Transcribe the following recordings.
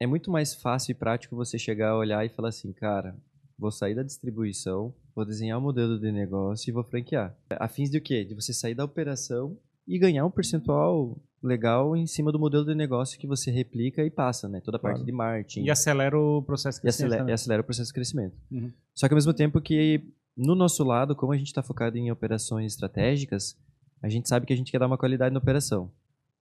é muito mais fácil e prático você chegar, olhar e falar assim, cara, vou sair da distribuição, vou desenhar um modelo de negócio e vou franquear. A fins de o quê? De você sair da operação e ganhar um percentual legal em cima do modelo de negócio que você replica e passa, né? Toda a parte Claro. de marketing. E acelera o processo de e crescimento acelera, e acelera o processo de crescimento. Uhum. Só que ao mesmo tempo que, no nosso lado, como a gente está focado em operações estratégicas, a gente sabe que a gente quer dar uma qualidade na operação.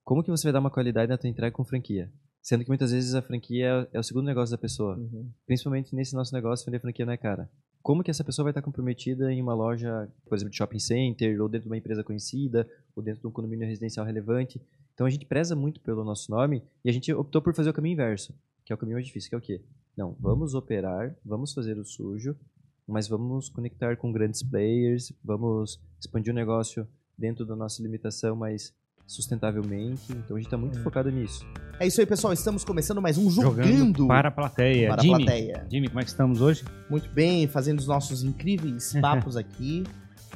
Como que você vai dar uma qualidade na tua entrega com franquia? Sendo que muitas vezes a franquia é o segundo negócio da pessoa. Uhum. Principalmente nesse nosso negócio, vender franquia não é cara. Como que essa pessoa vai estar comprometida em uma loja, por exemplo, de shopping center, ou dentro de uma empresa conhecida, ou dentro de um condomínio residencial relevante? Então a gente preza muito pelo nosso nome e a gente optou por fazer o caminho inverso, que é o caminho mais difícil, que é o quê? Não, vamos operar, vamos fazer o sujo, mas vamos conectar com grandes players, vamos expandir o negócio dentro da nossa limitação, mas sustentavelmente. Então a gente está muito focado nisso. É isso aí, pessoal. Estamos começando mais um Jogando, para a plateia. para a Jimmy, plateia. Jimmy, como é que estamos hoje? Muito bem, fazendo os nossos incríveis papos aqui.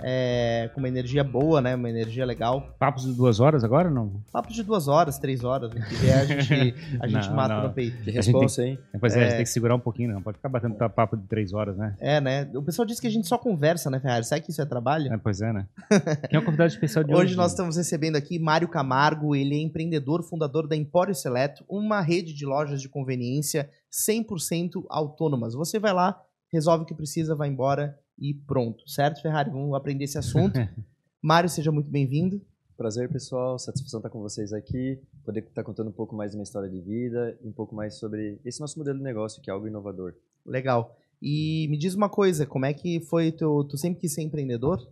É, com uma energia boa, né? Uma energia legal. Papos de duas horas agora ou não? Papo de duas horas, três horas. O que a gente, a gente Não, mata não. no peito. Que responsa, hein? Pois é, a gente É. tem que segurar um pouquinho, não. Pode ficar batendo papo de três horas, né? É, né? O pessoal diz que a gente só conversa, né, Ferrari? Sabe que isso é trabalho? É, pois é, né? Quem é o convidado especial de hoje? Hoje nós estamos recebendo aqui Mário Camargo, ele é empreendedor, fundador da Empório Seleto, uma rede de lojas de conveniência 100% autônomas. Você vai lá, resolve o que precisa, vai embora e pronto, certo, Ferrari? Vamos aprender esse assunto. Mário, seja muito bem-vindo. Prazer, pessoal. Satisfação estar com vocês aqui. Poder estar contando um pouco mais da minha história de vida e um pouco mais sobre esse nosso modelo de negócio, que é algo inovador. Legal. E me diz uma coisa, como é que foi teu, tu sempre quis ser empreendedor?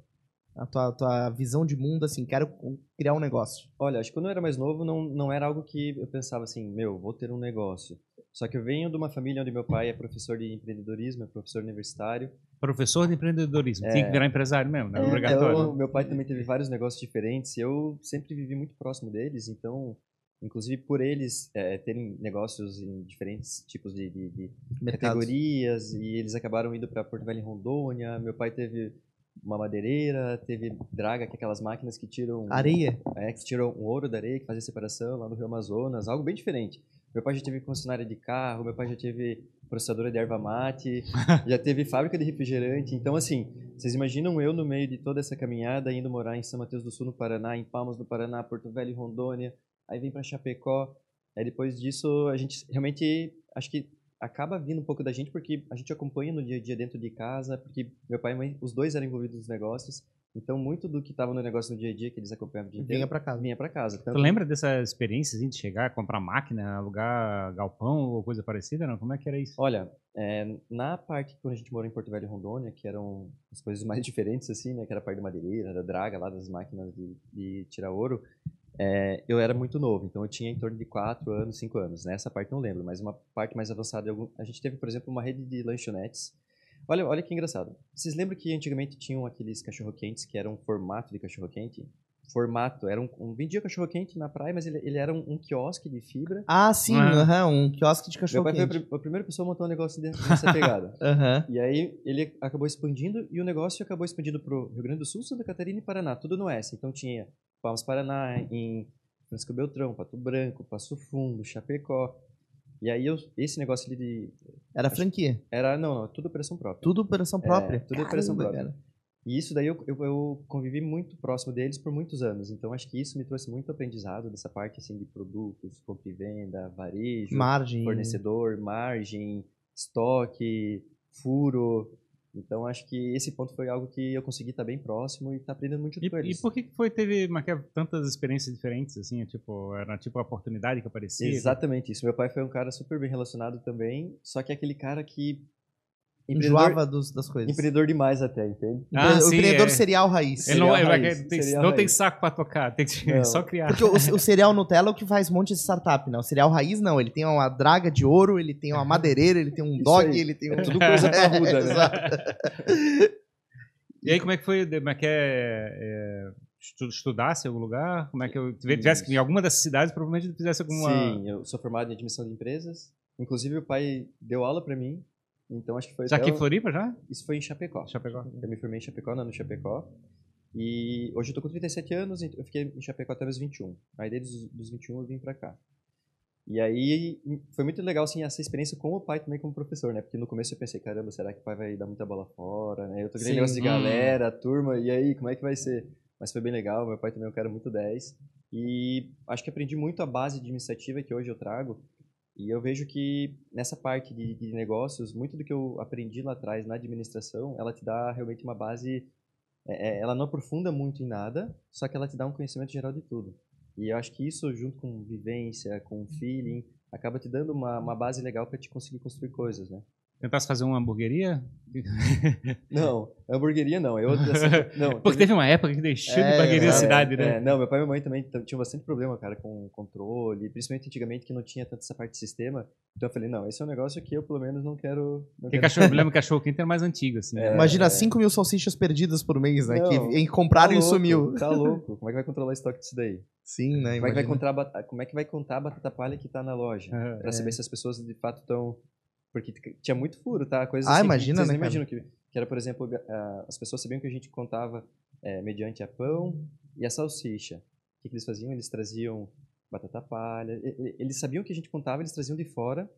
A tua, tua visão de mundo, assim, quero criar um negócio. Olha, acho que quando eu era mais novo, não, não era algo que eu pensava assim, meu, vou ter um negócio. Só que eu venho de uma família onde meu pai é professor de empreendedorismo, é professor universitário. Professor de empreendedorismo. É. Tinha que virar empresário mesmo, né? É, Obrigatório. Então, meu pai também teve vários negócios diferentes e eu sempre vivi muito próximo deles, então, inclusive por eles é, terem negócios em diferentes tipos de, de, de categorias e eles acabaram indo para Porto Velho e Rondônia. Meu pai teve uma madeireira, teve draga, que é aquelas máquinas que tiram Areia. é, que tiram o ouro da areia, que fazem separação lá no Rio Amazonas, algo bem diferente. Meu pai já teve concessionária de carro, meu pai já teve processadora de erva mate, já teve fábrica de refrigerante. Então, assim, vocês imaginam eu no meio de toda essa caminhada, indo morar em São Mateus do Sul, no Paraná, em Palmas do Paraná, Porto Velho e Rondônia, aí vem para Chapecó. Aí depois disso, a gente realmente, acho que acaba vindo um pouco da gente, porque a gente acompanha no dia a dia dentro de casa, porque meu pai e mãe, os dois eram envolvidos nos negócios. Então, muito do que estava no negócio no dia a dia, que eles acompanhavam o dia Vinha pra casa. vinha para casa. Tu Tanto- lembra dessa experiência assim, de chegar, comprar máquina, alugar galpão ou coisa parecida? Não? Como é que era isso? Olha, é, na parte quando a gente morou em Porto Velho e Rondônia, que eram as coisas mais diferentes, assim, né? Que era a parte da madeireira, da draga, lá das máquinas de, de tirar ouro, é, eu era muito novo, então eu tinha em torno de 4 anos, 5 anos. Nessa parte não lembro, mas uma parte mais avançada, a gente teve, por exemplo, uma rede de lanchonetes. Olha, olha que engraçado. Vocês lembram que antigamente tinham aqueles cachorro-quentes que eram um formato de cachorro-quente? Formato, era um, um vendia cachorro-quente na praia, mas ele, ele era um, um quiosque de fibra. Ah, sim, Ah. aham, um quiosque de Meu pai foi a, quente. pri- a primeira pessoa a montar um negócio de- nessa pegada. Aham. E aí ele acabou expandindo e o negócio acabou expandindo para o Rio Grande do Sul, Santa Catarina e Paraná, tudo no oeste. Então tinha Palmas Paraná, em Francisco Beltrão, Pato Branco, Passo Fundo, Chapecó. E aí eu- esse negócio ali de Era franquia. era não, não, tudo operação própria. Tudo operação É, própria. tudo operação Caramba, própria. cara. E isso daí eu, eu, eu convivi muito próximo deles por muitos anos. Então acho que isso me trouxe muito aprendizado dessa parte assim de produtos, compra e venda, varejo, Margem. fornecedor, margem, estoque, furo. Então acho que esse ponto foi algo que eu consegui estar bem próximo e estar aprendendo muito E, com e eles. por que foi, teve Maquia, tantas experiências diferentes, assim? Tipo, era tipo a oportunidade que aparecia? Exatamente isso. Meu pai foi um cara super bem relacionado também, só que é aquele cara que Enjoava dos, das coisas. empreendedor demais até, entende? Ah, o sim, empreendedor é. serial raiz. Ele não, Cereal ele- raiz, tem- cereal não tem raiz. saco pra tocar, tem que Não. só criar. Porque o, o cereal Nutella é o que faz um monte de startup, né? O cereal raiz não, ele tem uma draga de ouro, ele tem uma madeireira, ele tem um Isso dog, aí. ele tem um... É tudo coisa parruda, né? Exato. E aí, como é que foi? Como é que é, é, estu- estudasse em algum lugar? Como é que eu tivesse que em alguma dessas cidades, provavelmente fizesse alguma. Sim, eu sou formado em admissão de empresas. Inclusive o pai deu aula pra mim, então acho que foi Já aqui em Floripa já? Isso foi em Chapecó. Chapecó. Eu me formei em Chapecó, não no Chapecó. E hoje eu tô com 37 anos, então eu fiquei em Chapecó até meus 21. Aí desde os dos 21 eu vim pra cá. E aí foi muito legal assim essa experiência com o pai também como professor, né? Porque no começo eu pensei, caramba, será que o pai vai dar muita bola fora, né? Eu tô Sim. negócio de Hum. galera, turma, e aí, como é que vai ser? Mas foi bem legal, meu pai também é um cara muito 10. E acho que aprendi muito a base de iniciativa que hoje eu trago. E eu vejo que nessa parte de, de negócios, muito do que eu aprendi lá atrás na administração, ela te dá realmente uma base. é, é, ela não aprofunda muito em nada, só que ela te dá um conhecimento geral de tudo. E eu acho que isso, junto com vivência, com feeling, acaba te dando uma, uma base legal para te conseguir construir coisas, né? Tentasse fazer uma hamburgueria? Não, hamburgueria não. Eu, não Porque teve uma época que deixou de É, hamburgueria na é, cidade, né? É, não, meu pai e minha mãe também tinham bastante problema, cara, com controle, principalmente antigamente que não tinha tanta essa parte de sistema. Então eu falei, não, esse é um negócio que eu pelo menos não quero. Não Porque quero... cachorro, eu lembro que cachorro quente era mais antigo, assim. É, né? Imagina 5 mil salsichas perdidas por mês, né? Não, que em- compraram Tá e sumiu. Tá louco. Como é que vai controlar o estoque disso daí? Sim, né? Como é, que vai contar, a como é que vai contar a batata palha que tá na loja? É. Pra saber se as pessoas de fato estão. Porque tinha muito furo, tá? Coisas Ah, assim que imagina, vocês né, imaginam que, que era, por exemplo, ah, as pessoas sabiam que a gente contava eh, mediante a pão e a salsicha. O que, que eles faziam? Eles traziam batata palha. Eles sabiam que a gente contava, eles traziam de fora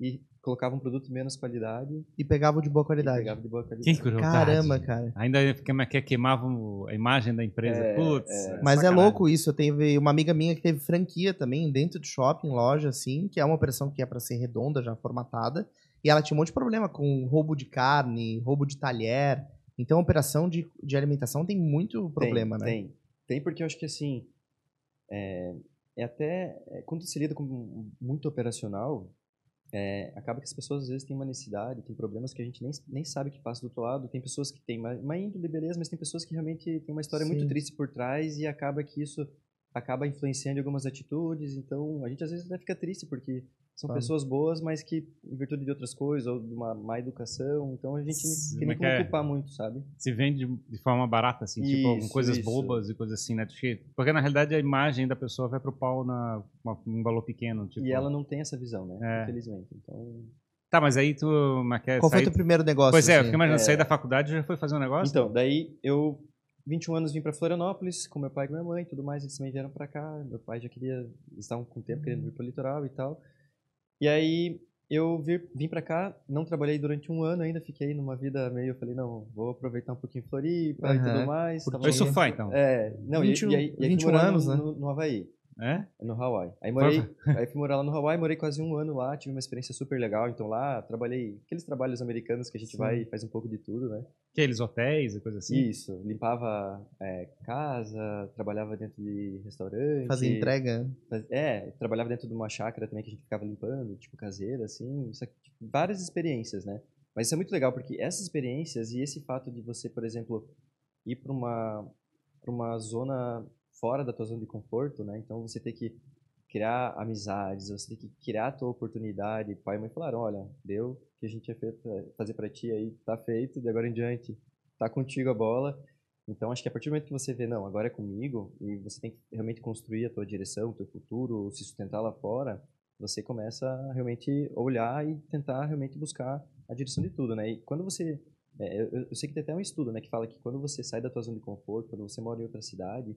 e colocavam um produto de menos qualidade E pegavam de boa e qualidade. pegavam de boa Que qualidade. crueldade. Caramba, cara. Ainda que- que queimavam a imagem da empresa. É, Putz. é. Mas é louco isso. Eu teve uma amiga minha que teve franquia também dentro do shopping, loja, assim, que é uma operação que é pra ser redonda, já formatada. E ela tinha um monte de problema com roubo de carne, roubo de talher. Então, a operação de, de alimentação tem muito problema, tem, né? Tem, tem porque eu acho que assim, é, é até, é, quando se lida com muito operacional, é, acaba que as pessoas às vezes têm uma necessidade, tem problemas que a gente nem, nem sabe que passa do outro lado, tem pessoas que têm uma, uma índole, beleza, mas tem pessoas que realmente têm uma história muito Sim. triste por trás e acaba que isso acaba influenciando algumas atitudes, então a gente às vezes até fica triste porque são Claro. pessoas boas, mas que em virtude de outras coisas ou de uma má educação, então a gente Sim, tem é que é? culpar muito, sabe? se vende de, forma barata, assim, tipo, Isso, com coisas isso. bobas e coisas assim, né? Porque, na realidade a imagem da pessoa vai pro pau na, uma- num valor pequeno. Tipo, E ela não tem essa visão, né? É. Infelizmente. Então, Tá, mas aí tu mas quer Qual foi o teu primeiro negócio? Pois é, eu assim? fiquei imaginando, É. sair da faculdade já foi fazer um negócio? então, daí eu, 21 anos, vim para Florianópolis com meu pai e minha mãe tudo mais. Eles também vieram para cá. Meu pai já queria, eles estavam com tempo querendo vir para o litoral e tal. E aí eu vir, vim para cá, não trabalhei durante um ano ainda, fiquei numa vida meio. Eu falei, não, vou aproveitar um pouquinho Floripa e Aham. tudo mais. Tava no- surfar, então? É, não, 20 e, e aí, e aí 21 fui morar anos, no, né? no, no Havaí. É? No Hawaii. Aí, morei, aí fui morar lá no Hawaii, morei quase um ano lá, tive uma experiência super legal. Então lá trabalhei aqueles trabalhos americanos que a gente Sim. vai e faz um pouco de tudo, né? Aqueles hotéis e coisa assim? Isso, limpava é, casa, trabalhava dentro de restaurante. Fazer entrega. faz- É, trabalhava dentro de uma chácara também que a gente ficava limpando, tipo caseira, assim. Isso aqui, tipo, várias experiências, né? Mas isso é muito legal porque essas experiências e esse fato de você, por exemplo, ir para uma, pra uma zona fora da tua zona de conforto, né? Então você tem que criar amizades, você tem que criar a tua oportunidade. Pai e mãe falaram, olha, deu o que a gente ia fazer para ti aí, tá feito, de agora em diante tá contigo a bola. Então acho que a partir do momento que você vê, não, agora é comigo, e você tem que realmente construir a tua direção, o teu futuro, se sustentar lá fora, você começa a realmente olhar e tentar realmente buscar a direção de tudo, né? E quando você é, eu, eu sei que tem até um estudo, né, que fala que quando você sai da tua zona de conforto, quando você mora em outra cidade,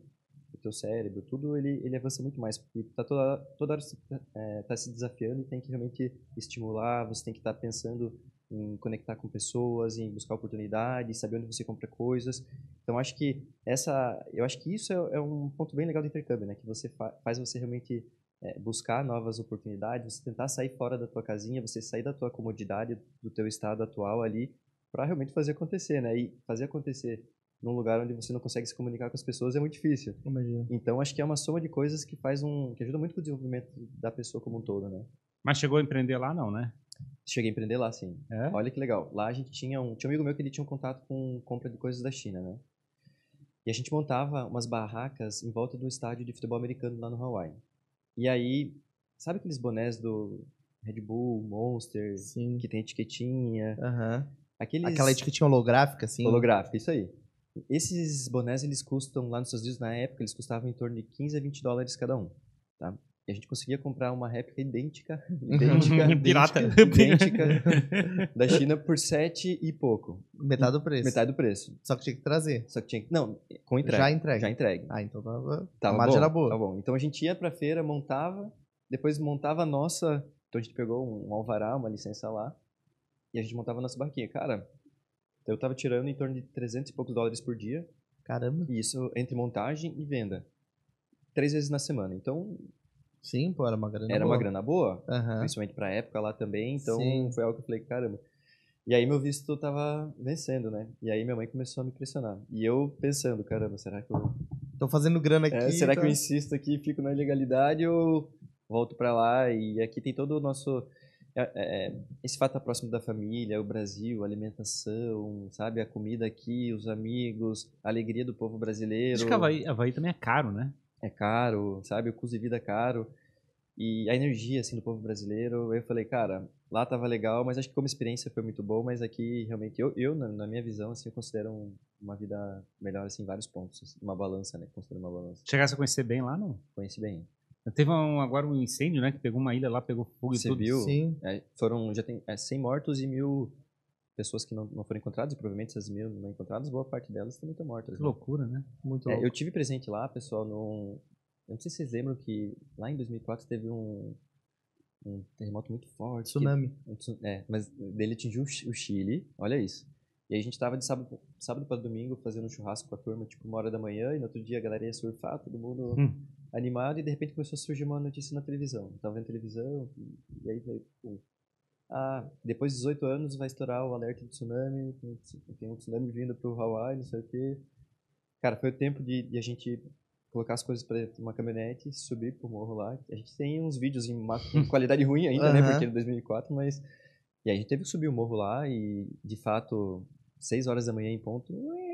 o teu cérebro, tudo ele, ele avança muito mais, porque tá toda, toda hora tá, é, tá se desafiando e tem que realmente estimular, você tem que estar pensando em conectar com pessoas, em buscar oportunidades, saber onde você compra coisas. Então acho que essa, eu acho que isso é, é um ponto bem legal do intercâmbio, né, que você fa faz você realmente é, buscar novas oportunidades, você tentar sair fora da tua casinha, você sair da tua comodidade, do teu estado atual ali, para realmente fazer acontecer, né? E fazer acontecer num lugar onde você não consegue se comunicar com as pessoas é muito difícil. Imagina. Então acho que é uma soma de coisas que faz um, que ajuda muito com o desenvolvimento da pessoa como um todo, né? Mas chegou a empreender lá, não, né? Cheguei a empreender lá, sim. É? Olha que legal. Lá a gente tinha um, tinha um amigo meu que ele tinha um contato com compra de coisas da China, né? E a gente montava umas barracas em volta do estádio de futebol americano lá no Hawaii. E aí, sabe aqueles bonés do Red Bull, Monster, Sim. que tem etiquetinha? Aham. Aqueles Aquela etiquetinha holográfica, assim. holográfica, isso aí. Esses bonés, eles custam, lá nos Estados Unidos, na época, eles custavam em torno de 15 a 20 dólares cada um, tá? E a gente conseguia comprar uma réplica idêntica, idêntica, Pirata. idêntica, idêntica da China por 7 e pouco. Metade do preço. Metade do preço. Só que tinha que trazer. Só que tinha que... Não, com entrega. Já entregue. Já entregue. Ah, então tava. Tava a margem bom, era boa. Tá bom. Então a gente ia pra feira, montava, depois montava a nossa. Então a gente pegou um alvará, uma licença lá, e a gente montava a nossa barquinha. Cara, eu tava tirando em torno de 300 e poucos dólares por dia, Caramba. isso entre montagem e venda. Três vezes na semana. Então, Sim, pô, era uma grana era boa. uma grana boa, Aham. principalmente pra época lá também. Então, Sim. foi algo que eu falei, caramba. E aí meu visto tava vencendo, né? E aí minha mãe começou a me pressionar. E eu pensando, caramba, será que eu Tô fazendo grana aqui. É, será tá? que eu insisto aqui, fico na ilegalidade ou volto pra lá? E aqui tem todo o nosso. É, é, esse fato tá próximo da família, o Brasil, a alimentação, sabe? A comida aqui, os amigos, a alegria do povo brasileiro. Acho que Havaí, Havaí também é caro, né? É caro, sabe? O custo de vida é caro. E a energia, assim, do povo brasileiro. Eu falei, cara, lá tava legal, mas acho que como experiência foi muito bom, mas aqui realmente, eu, eu na, na minha visão, assim, eu considero um- uma vida melhor, assim, em vários pontos. assim, uma balança, né? Considero uma balança. Chegasse a conhecer bem lá, não? Conheci bem. Teve um, agora um incêndio, né? Que pegou uma ilha lá, pegou fogo e Você tudo. viu? Sim. É, foram, já tem é, 100 mortos e mil pessoas que não, não foram encontradas, e provavelmente essas mil não encontradas, boa parte delas também estão mortas. Que né? loucura, né? Muito É, louco. eu tive presente lá, pessoal, num... Eu não sei se vocês lembram que lá em 2004 teve um, um terremoto muito forte. que- Tsunami. um tsu- É, mas dele atingiu o Chi- o Chile, olha isso. E aí a gente tava de sábado, sábado para domingo fazendo um churrasco com a turma, tipo, uma hora da manhã, e no outro dia a galera ia surfar, todo mundo Hum. Animado, e de repente começou a surgir uma notícia na televisão. Eu tava vendo televisão, e aí veio, pum. Ah, depois de 18 anos vai estourar o alerta de tsunami, tem, um tsunami vindo pro Hawaii, não sei o quê. Cara, foi o tempo de, de a gente colocar as coisas para uma caminhonete, subir pro morro lá. A gente tem uns vídeos em, em qualidade ruim ainda, né, Aham. porque é de 2004, mas... E aí a gente teve que subir o morro lá e, de fato, 6 horas da manhã em ponto, ué,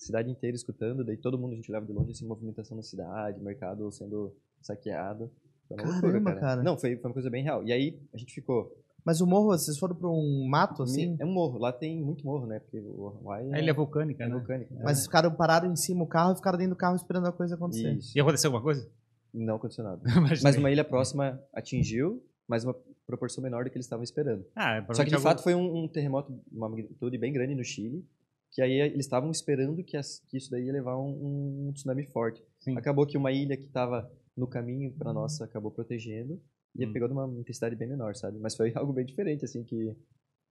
cidade inteira escutando, daí todo mundo a gente leva de longe, assim, movimentação na cidade, mercado sendo saqueado. Foi uma loucura, Caramba, cara. cara. Não, foi, foi uma coisa bem real. E aí a gente ficou... Mas o morro, vocês foram pra um mato, assim? É um morro, lá tem muito morro, né, porque o Hawaii A ilha é vulcânica, é né? vulcânico. né? Mas vocês ficaram, pararam em cima do carro e ficaram dentro do carro esperando a coisa acontecer. Isso. E aconteceu alguma coisa? Não aconteceu nada. Mas uma ilha próxima atingiu, mas uma proporção menor do que eles estavam esperando. Ah, Só que de provavelmente fato foi um, um terremoto, uma magnitude bem grande no Chile, que aí eles estavam esperando que, as- que isso daí ia levar um, um tsunami forte. Sim. Acabou que uma ilha que estava no caminho para nossa acabou protegendo e Hum. pegou numa intensidade bem menor, sabe? Mas foi algo bem diferente, assim, que...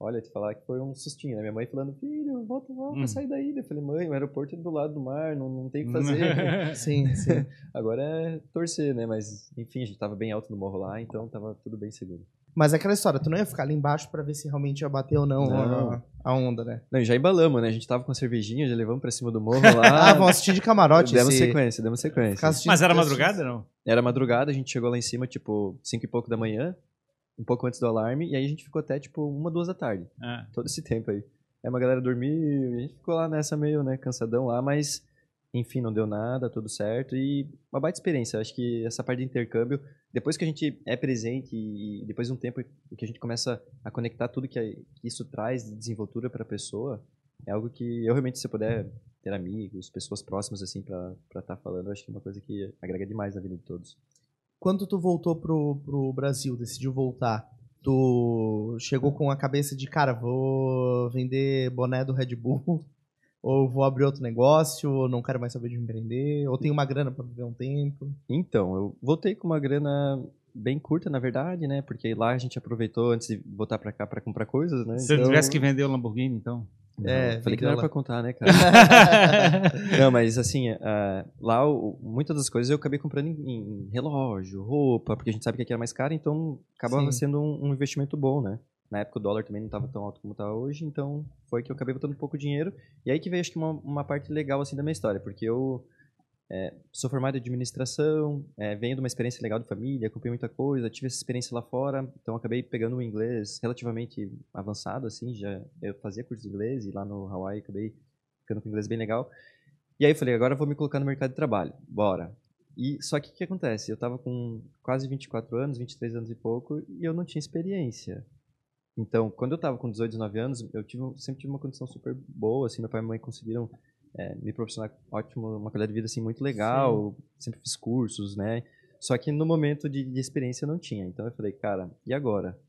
Olha, te falar que foi um sustinho, né? Minha mãe falando, filho, volta, volta, Hum. sai daí. Eu falei, mãe, o aeroporto é do lado do mar, não, não tem o que fazer. Sim, sim. Agora é torcer, né? Mas, enfim, a gente tava bem alto no morro lá, então tava tudo bem seguro. Mas é aquela história, tu não ia ficar ali embaixo pra ver se realmente ia bater ou não, Não. A, a onda, né? Não, e já embalamos, né? A gente tava com cervejinha, já levamos pra cima do morro Ah, lá. vão assistir de camarote. demos esse- sequência, demos sequência. Mas era madrugada, não? Era madrugada, a gente chegou lá em cima, tipo, cinco e pouco da manhã, um pouco antes do alarme, e aí a gente ficou até, tipo, uma, duas da tarde, Ah. todo esse tempo aí. Aí uma galera dormiu, e a gente ficou lá nessa meio, né, cansadão lá, mas, enfim, não deu nada, tudo certo, e uma baita experiência. Eu Acho que essa parte de intercâmbio, depois que a gente é presente e depois de um tempo que a gente começa a conectar tudo que, que isso traz de desenvoltura para a pessoa, é algo que eu realmente, se eu puder ter amigos, pessoas próximas, assim, para estar falando, eu acho que é uma coisa que agrega demais na vida de todos. Quando tu voltou pro, pro Brasil, decidiu voltar, tu chegou com a cabeça de, cara, vou vender boné do Red Bull, ou vou abrir outro negócio, ou não quero mais saber de empreender, ou tenho uma grana pra viver um tempo. Então, eu voltei com uma grana bem curta, na verdade, né? Porque lá a gente aproveitou antes de voltar para cá para comprar coisas, né? Se eu tivesse que vender o Lamborghini, então. Não, É, falei que não era pra contar, né, cara? não, mas assim, ah, lá o- muitas das coisas eu acabei comprando em, em relógio, roupa, porque a gente sabe que aqui era mais caro, então acabava Sim. sendo um, um investimento bom, né? Na época o dólar também não estava tão alto como está hoje, então foi que eu acabei botando pouco dinheiro. E aí que veio acho que uma, uma parte legal assim da minha história, porque eu é, sou formado em administração, é, venho de uma experiência legal de família, acompanhei muita coisa, tive essa experiência lá fora, então acabei pegando um inglês relativamente avançado, assim, já eu fazia curso de inglês e lá no Hawaii acabei ficando com inglês bem legal. E aí eu falei, agora eu vou me colocar no mercado de trabalho, bora. E só que o que acontece? Eu tava com quase 24 anos, 23 anos e pouco, e eu não tinha experiência. Então, quando eu tava com 18, 19 anos, eu tive, sempre tive uma condição super boa, assim, meu pai e minha mãe conseguiram é, me proporcionar ótimo, uma qualidade de vida assim muito legal, sempre fiz cursos, né? Só que no momento de, de experiência não tinha. Então eu falei, cara, e agora?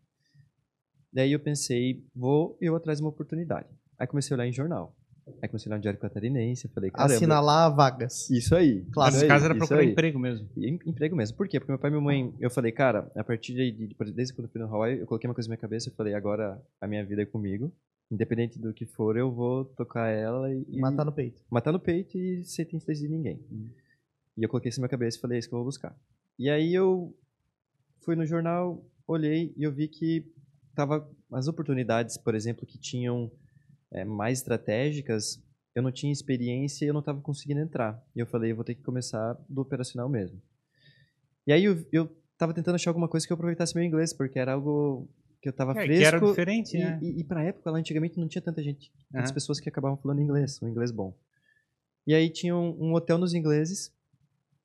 Daí eu pensei, vou eu atrás de uma oportunidade. Aí comecei a olhar em jornal. Aí comecei a no Diário Catarinense, eu falei, caramba. Assinalar vagas. Isso aí. Claro, no caso era procurar emprego mesmo. E em- emprego mesmo. Por quê? Porque meu pai e minha mãe, eu falei, cara, a partir de, de- desde quando eu fui no Hawaii, eu coloquei uma coisa na minha cabeça, eu falei, agora a minha vida é comigo. Independente do que for, eu vou tocar ela e, Matar no peito. matar no peito e sem ter interesse de ninguém. E eu coloquei isso na minha cabeça e falei, é isso que eu vou buscar. E aí eu fui no jornal, olhei e eu vi que tava as oportunidades, por exemplo, que tinham é, mais estratégicas, eu não tinha experiência e eu não estava conseguindo entrar. E eu falei, eu vou ter que começar do operacional mesmo. E aí eu, eu tava tentando achar alguma coisa que eu aproveitasse meu inglês, porque era algo que eu tava É, fresco. que era diferente, e, né? e, e pra época, lá antigamente, não tinha tanta gente, tantas Aham. pessoas que acabavam falando inglês, um inglês bom. E aí tinha um, um hotel nos ingleses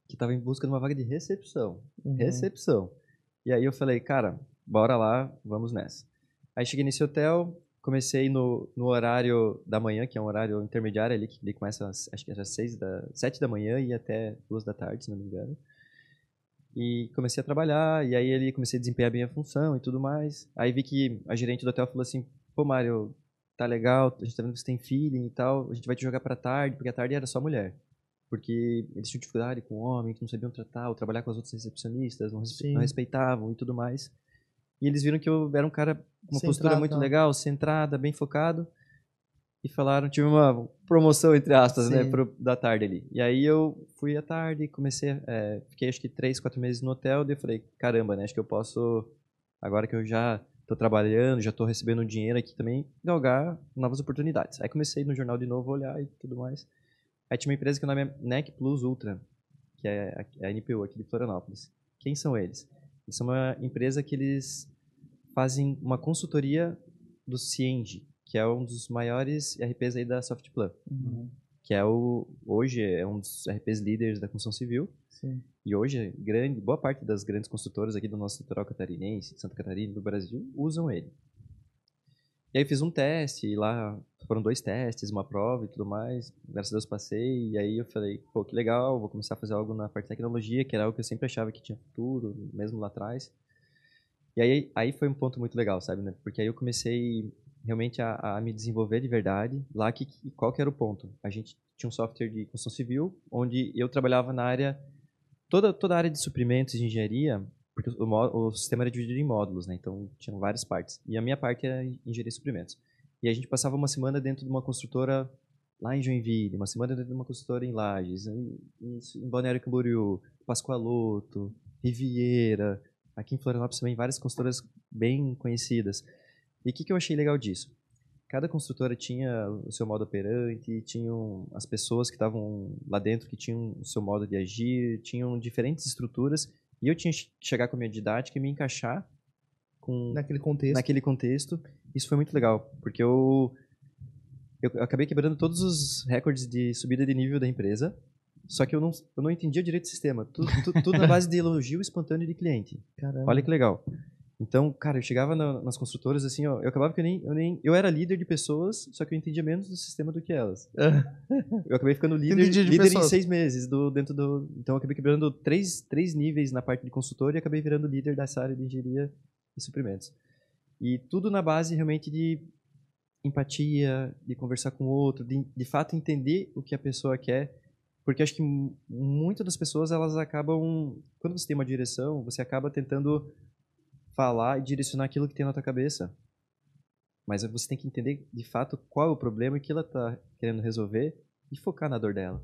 que tava em busca de uma vaga de recepção. Uhum. Recepção. E aí eu falei, cara, bora lá, vamos nessa. Aí cheguei nesse hotel, comecei no, no horário da manhã, que é um horário intermediário ali, que ele começa, às- acho que era seis da, sete da manhã e até duas da tarde, se não me engano. E comecei a trabalhar, e aí ele comecei a desempenhar bem a função e tudo mais. Aí vi que a gerente do hotel falou assim, pô, Mário, tá legal, a gente tá vendo que você tem feeling e tal, a gente vai te jogar pra tarde, porque a tarde era só mulher. Porque eles tinham dificuldade com homem, que não sabiam tratar, ou trabalhar com as outras recepcionistas, não, Sim. não respeitavam e tudo mais. E eles viram que eu era um cara com uma postura Centrado, muito né? legal, centrada, bem focado. E falaram, tive uma promoção, entre aspas, né, Sim. pro, da tarde ali. E aí eu fui à tarde, comecei, é, fiquei acho que três, quatro meses no hotel, daí eu falei, caramba, né, acho que eu posso, agora que eu já tô trabalhando, já tô recebendo dinheiro aqui também, galgar novas oportunidades. Aí comecei no jornal de novo a olhar e tudo mais. Aí tinha uma empresa que o nome é NEC Plus Ultra, que é a, a NPU aqui de Florianópolis. Quem são eles? Eles são uma empresa que eles fazem uma consultoria do Cienge, que é um dos maiores RPs aí da Softplan, Uhum. que é o hoje é um dos RPs líderes da construção civil. Sim. E hoje, grande, boa parte das grandes construtoras aqui do nosso litoral catarinense, de Santa Catarina, do Brasil, usam ele. E aí fiz um teste, e lá foram dois testes, uma prova e tudo mais. Graças a Deus passei, e aí eu falei, pô, que legal, vou começar a fazer algo na parte de tecnologia, que era algo que eu sempre achava que tinha futuro, mesmo lá atrás. E aí, aí foi um ponto muito legal, sabe, né? Porque aí eu comecei realmente a, a me desenvolver de verdade. Lá, que, qual que era o ponto? A gente tinha um software de construção civil, onde eu trabalhava na área toda, toda a área de suprimentos e engenharia, porque o, mó- o sistema era dividido em módulos, né? Então tinham várias partes. E a minha parte era engenharia de suprimentos. E a gente passava uma semana dentro de uma construtora lá em Joinville, uma semana dentro de uma construtora em Lages, em, em Balneário Camboriú, Pascoaloto, Riviera, aqui em Florianópolis também várias construtoras bem conhecidas. E o que, que eu achei legal disso? Cada construtora tinha o seu modo operante, tinham as pessoas que estavam lá dentro que tinham o seu modo de agir, tinham diferentes estruturas, e eu tinha que chegar com a minha didática e me encaixar com Naquele contexto. naquele contexto. Isso foi muito legal, porque eu, eu acabei quebrando todos os recordes de subida de nível da empresa, só que eu não, eu não entendia direito o sistema. Tudo, tudo, tudo na base de elogio espontâneo de cliente. Caramba. Olha que legal. Então, cara, eu chegava na- nas construtoras assim, ó, eu acabava que eu nem, eu nem. Eu era líder de pessoas, só que eu entendia menos do sistema do que elas. Eu acabei ficando líder, líder em seis meses do, dentro do. Então, eu acabei quebrando três, três níveis na parte de consultor e acabei virando líder dessa área de engenharia e suprimentos. E tudo na base realmente de empatia, de conversar com o outro, de, de fato entender o que a pessoa quer. Porque acho que mu- muitas das pessoas elas acabam. Quando você tem uma direção, você acaba tentando falar e direcionar aquilo que tem na tua cabeça. Mas você tem que entender de fato qual é o problema que ela está querendo resolver e focar na dor dela.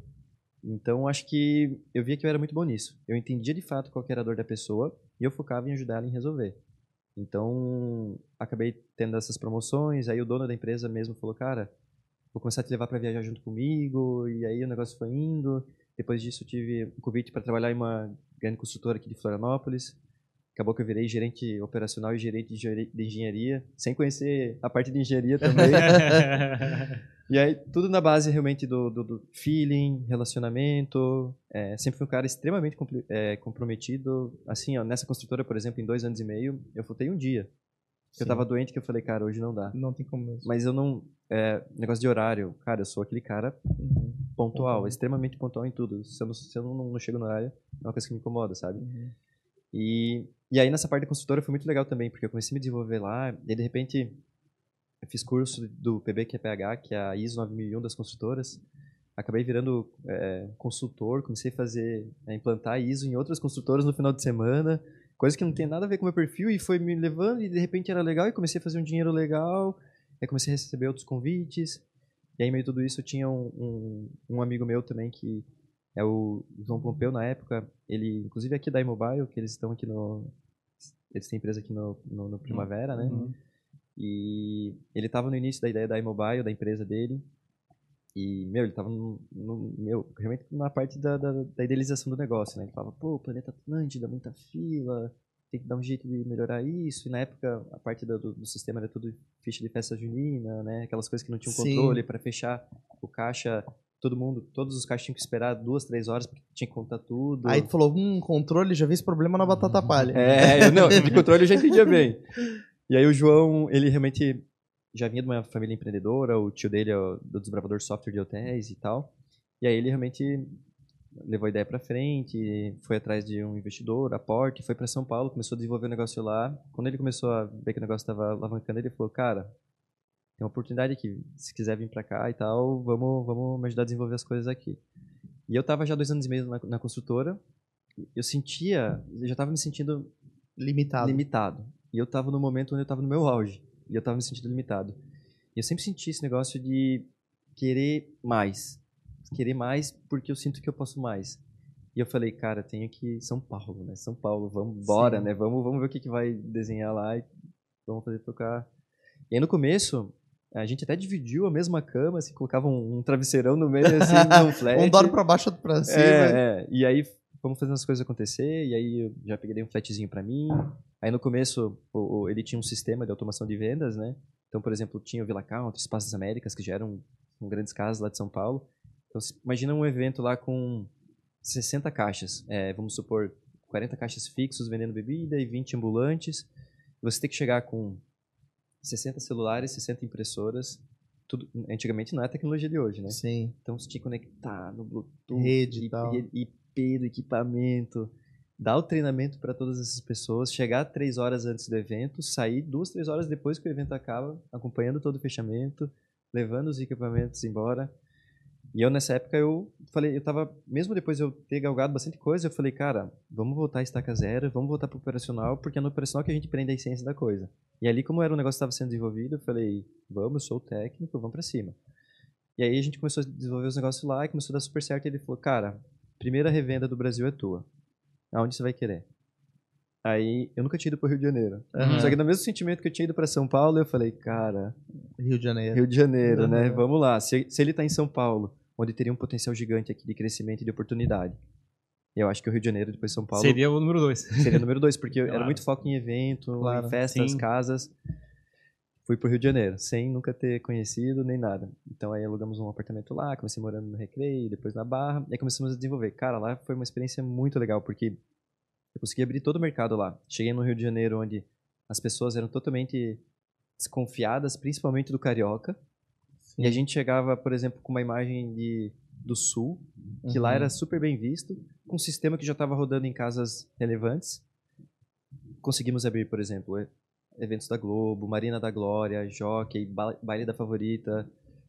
Então acho que eu via que eu era muito bom nisso. Eu entendia de fato qual era a dor da pessoa e eu focava em ajudar ela em resolver. Então acabei tendo essas promoções. Aí o dono da empresa mesmo falou, cara, vou começar a te levar para viajar junto comigo. E aí o negócio foi indo. Depois disso eu tive um convite para trabalhar em uma grande construtora aqui de Florianópolis. Acabou que eu virei gerente operacional e gerente de engenharia- sem conhecer a parte de engenharia também. E aí, tudo na base realmente do, do- do feeling, relacionamento. É, sempre fui um cara extremamente é, comprometido. Assim, ó, nessa construtora, por exemplo, em dois anos e meio, eu faltei um dia. Sim. Eu tava doente que eu falei, cara, hoje não dá. Não tem como mesmo. Mas eu não. É, negócio de horário, cara, eu sou aquele cara Uhum. pontual, Pontual. extremamente pontual em tudo. Se eu, não, se eu não, não chego no horário, é uma coisa que me incomoda, sabe? Uhum. E, e aí nessa parte da consultora foi muito legal também, porque eu comecei a me desenvolver lá, e de repente eu fiz curso do PBQPH, que é a ISO 9001 das construtoras. Acabei virando é, consultor, comecei a fazer, a implantar ISO em outras construtoras no final de semana, coisa que não tem nada a ver com o meu perfil e foi me levando e de repente era legal e comecei a fazer um dinheiro legal, aí comecei a receber outros convites. E aí, meio tudo isso, eu tinha um, um, um amigo meu também que é o João Pompeu na época, ele, inclusive aqui da iMobile, que eles estão aqui no. Eles têm empresa aqui no, no, no Primavera, né? Uhum. E ele estava no início da ideia da iMobile, da empresa dele. E, meu, ele estava no, no, meu, realmente na parte da, da, da, idealização do negócio, né? Ele falava, pô, planeta Atlântida, muita fila, tem que dar um jeito de melhorar isso. E na época, a parte do, do, sistema era tudo ficha de festa junina, né? Aquelas coisas que não tinham controle para fechar o caixa. Todo mundo, todos os caixas tinham que esperar duas, três horas porque tinha que contar tudo. Aí tu falou, hum, controle, já vi esse problema na batata palha. É, eu, não, de controle eu já entendia bem. E aí o João, ele realmente já vinha de uma família empreendedora, o tio dele é do desbravador de software de hotéis e tal. E aí ele realmente levou a ideia para frente, foi atrás de um investidor, aporte, foi para São Paulo, começou a desenvolver o negócio lá. Quando ele começou a ver que o negócio estava alavancando, ele falou: "Cara, tem uma oportunidade aqui, se quiser vir para cá e tal, vamos, vamos me ajudar a desenvolver as coisas aqui". E eu tava já dois anos e meio na, na construtora, eu sentia, eu já tava me sentindo Limitado. limitado. E eu tava no momento onde eu tava no meu auge. E eu tava me sentindo limitado. E eu sempre senti esse negócio de querer mais. Querer mais porque eu sinto que eu posso mais. E eu falei, cara, tenho que São Paulo, né? São Paulo, vamos embora, né? Vamos, vamos ver o que, que vai desenhar lá e vamos fazer tocar. E aí no começo, a gente até dividiu a mesma cama, assim, colocava um, um travesseirão no meio, assim, num flat. Um dorme pra baixo, outro pra cima. É, é. E aí fomos fazendo as coisas acontecer, e aí eu já peguei um flatzinho pra mim. Aí no começo o, o- ele tinha um sistema de automação de vendas, né? Então, por exemplo, tinha o Villa Country, Espaço das Américas, que já eram um, grandes casas lá de São Paulo. Então, imagina um evento lá com 60 caixas, é, vamos supor, 40 caixas fixos vendendo bebida e 20 ambulantes. Você tem que chegar com 60 celulares, 60 impressoras. Tudo, antigamente não é a tecnologia de hoje, né? Sim. Então você tinha que conectar no Bluetooth, Rede e tal. IP do equipamento, dar o treinamento para todas essas pessoas, chegar três horas antes do evento, sair duas, três horas depois que o evento acaba, acompanhando todo o fechamento, levando os equipamentos embora. E eu nessa época eu falei, eu tava, mesmo depois de eu ter galgado bastante coisa, eu falei, cara, vamos voltar a estaca zero, vamos voltar pro operacional, porque é no operacional que a gente prende a essência da coisa. E ali, como era um negócio que estava sendo desenvolvido, eu falei, vamos, eu sou o técnico, vamos para cima. E aí a gente começou a desenvolver os negócios lá e começou a dar super certo. E ele falou, cara, primeira revenda do Brasil é tua. Aonde você vai querer? Aí eu nunca tinha ido pro Rio de Janeiro. Aham. Só que no mesmo sentimento que eu tinha ido para São Paulo, eu falei, cara, Rio de Janeiro. Rio de Janeiro, né? Uhum. Vamos lá. Se, se ele tá em São Paulo, onde teria um potencial gigante aqui de crescimento e de oportunidade. Eu acho que o Rio de Janeiro, depois São Paulo, Seria o número dois. seria o número dois, porque era Claro. muito foco em evento, Claro, em festas, sim. casas. Fui pro Rio de Janeiro, sem nunca ter conhecido nem nada. Então aí alugamos um apartamento lá, comecei morando no Recreio, depois na Barra, e aí começamos a desenvolver. Cara, lá foi uma experiência muito legal, porque eu consegui abrir todo o mercado lá. Cheguei no Rio de Janeiro, onde as pessoas eram totalmente desconfiadas, principalmente do carioca. E a gente chegava, por exemplo, com uma imagem de, do Sul, que lá Uhum. era super bem visto, com um sistema que já estava rodando em casas relevantes. Conseguimos abrir, por exemplo, eventos da Globo, Marina da Glória, Jockey, Ba- Baile da Favorita,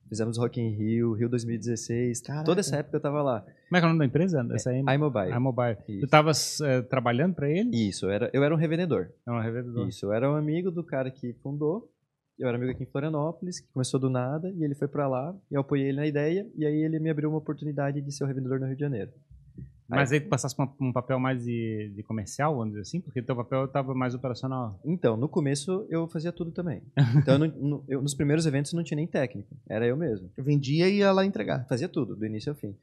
fizemos Rock in Rio, Rio 2016. Caraca. Toda essa época eu tava lá. Como é que é o nome da empresa? Essa aí? iMobile. iMobile. Tu Isso. estavas trabalhando para ele? Isso, eu era, eu era um revendedor. É uma revendedora. Isso, eu era um amigo do cara que fundou. Eu era amigo aqui em Florianópolis, que começou do nada, e ele foi pra lá, e eu apoiei ele na ideia, e aí ele me abriu uma oportunidade de ser o revendedor no Rio de Janeiro. Mas aí tu passasse pra um papel mais de, de comercial, vamos dizer assim? Porque teu papel estava mais operacional. Então, no começo eu fazia tudo também. Então, eu não- no- eu- nos primeiros eventos não tinha nem técnico, era eu mesmo. Eu vendia e ia lá entregar. Fazia tudo, do início ao fim.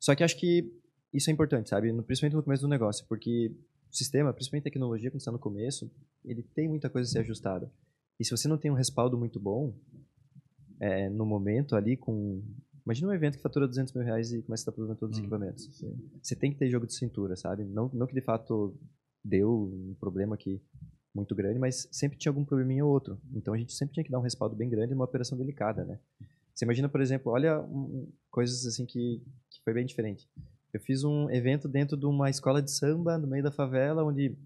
Só que acho que isso é importante, sabe? No- Principalmente no começo do negócio, porque o sistema, principalmente a tecnologia, quando está no começo, ele tem muita coisa a ser ajustada. E se você não tem um respaldo muito bom, é, no momento ali, com. Imagina um evento que fatura 200 mil reais e começa a estar problema todos os Hum. equipamentos. Você tem que ter jogo de cintura, sabe? Não, não que de fato deu um problema aqui muito grande, mas sempre tinha algum probleminha ou outro. Então a gente sempre tinha que dar um respaldo bem grande numa operação delicada, né? Você imagina, por exemplo, olha um- coisas assim que, que foi bem diferente. Eu fiz um evento dentro de uma escola de samba no meio da favela, onde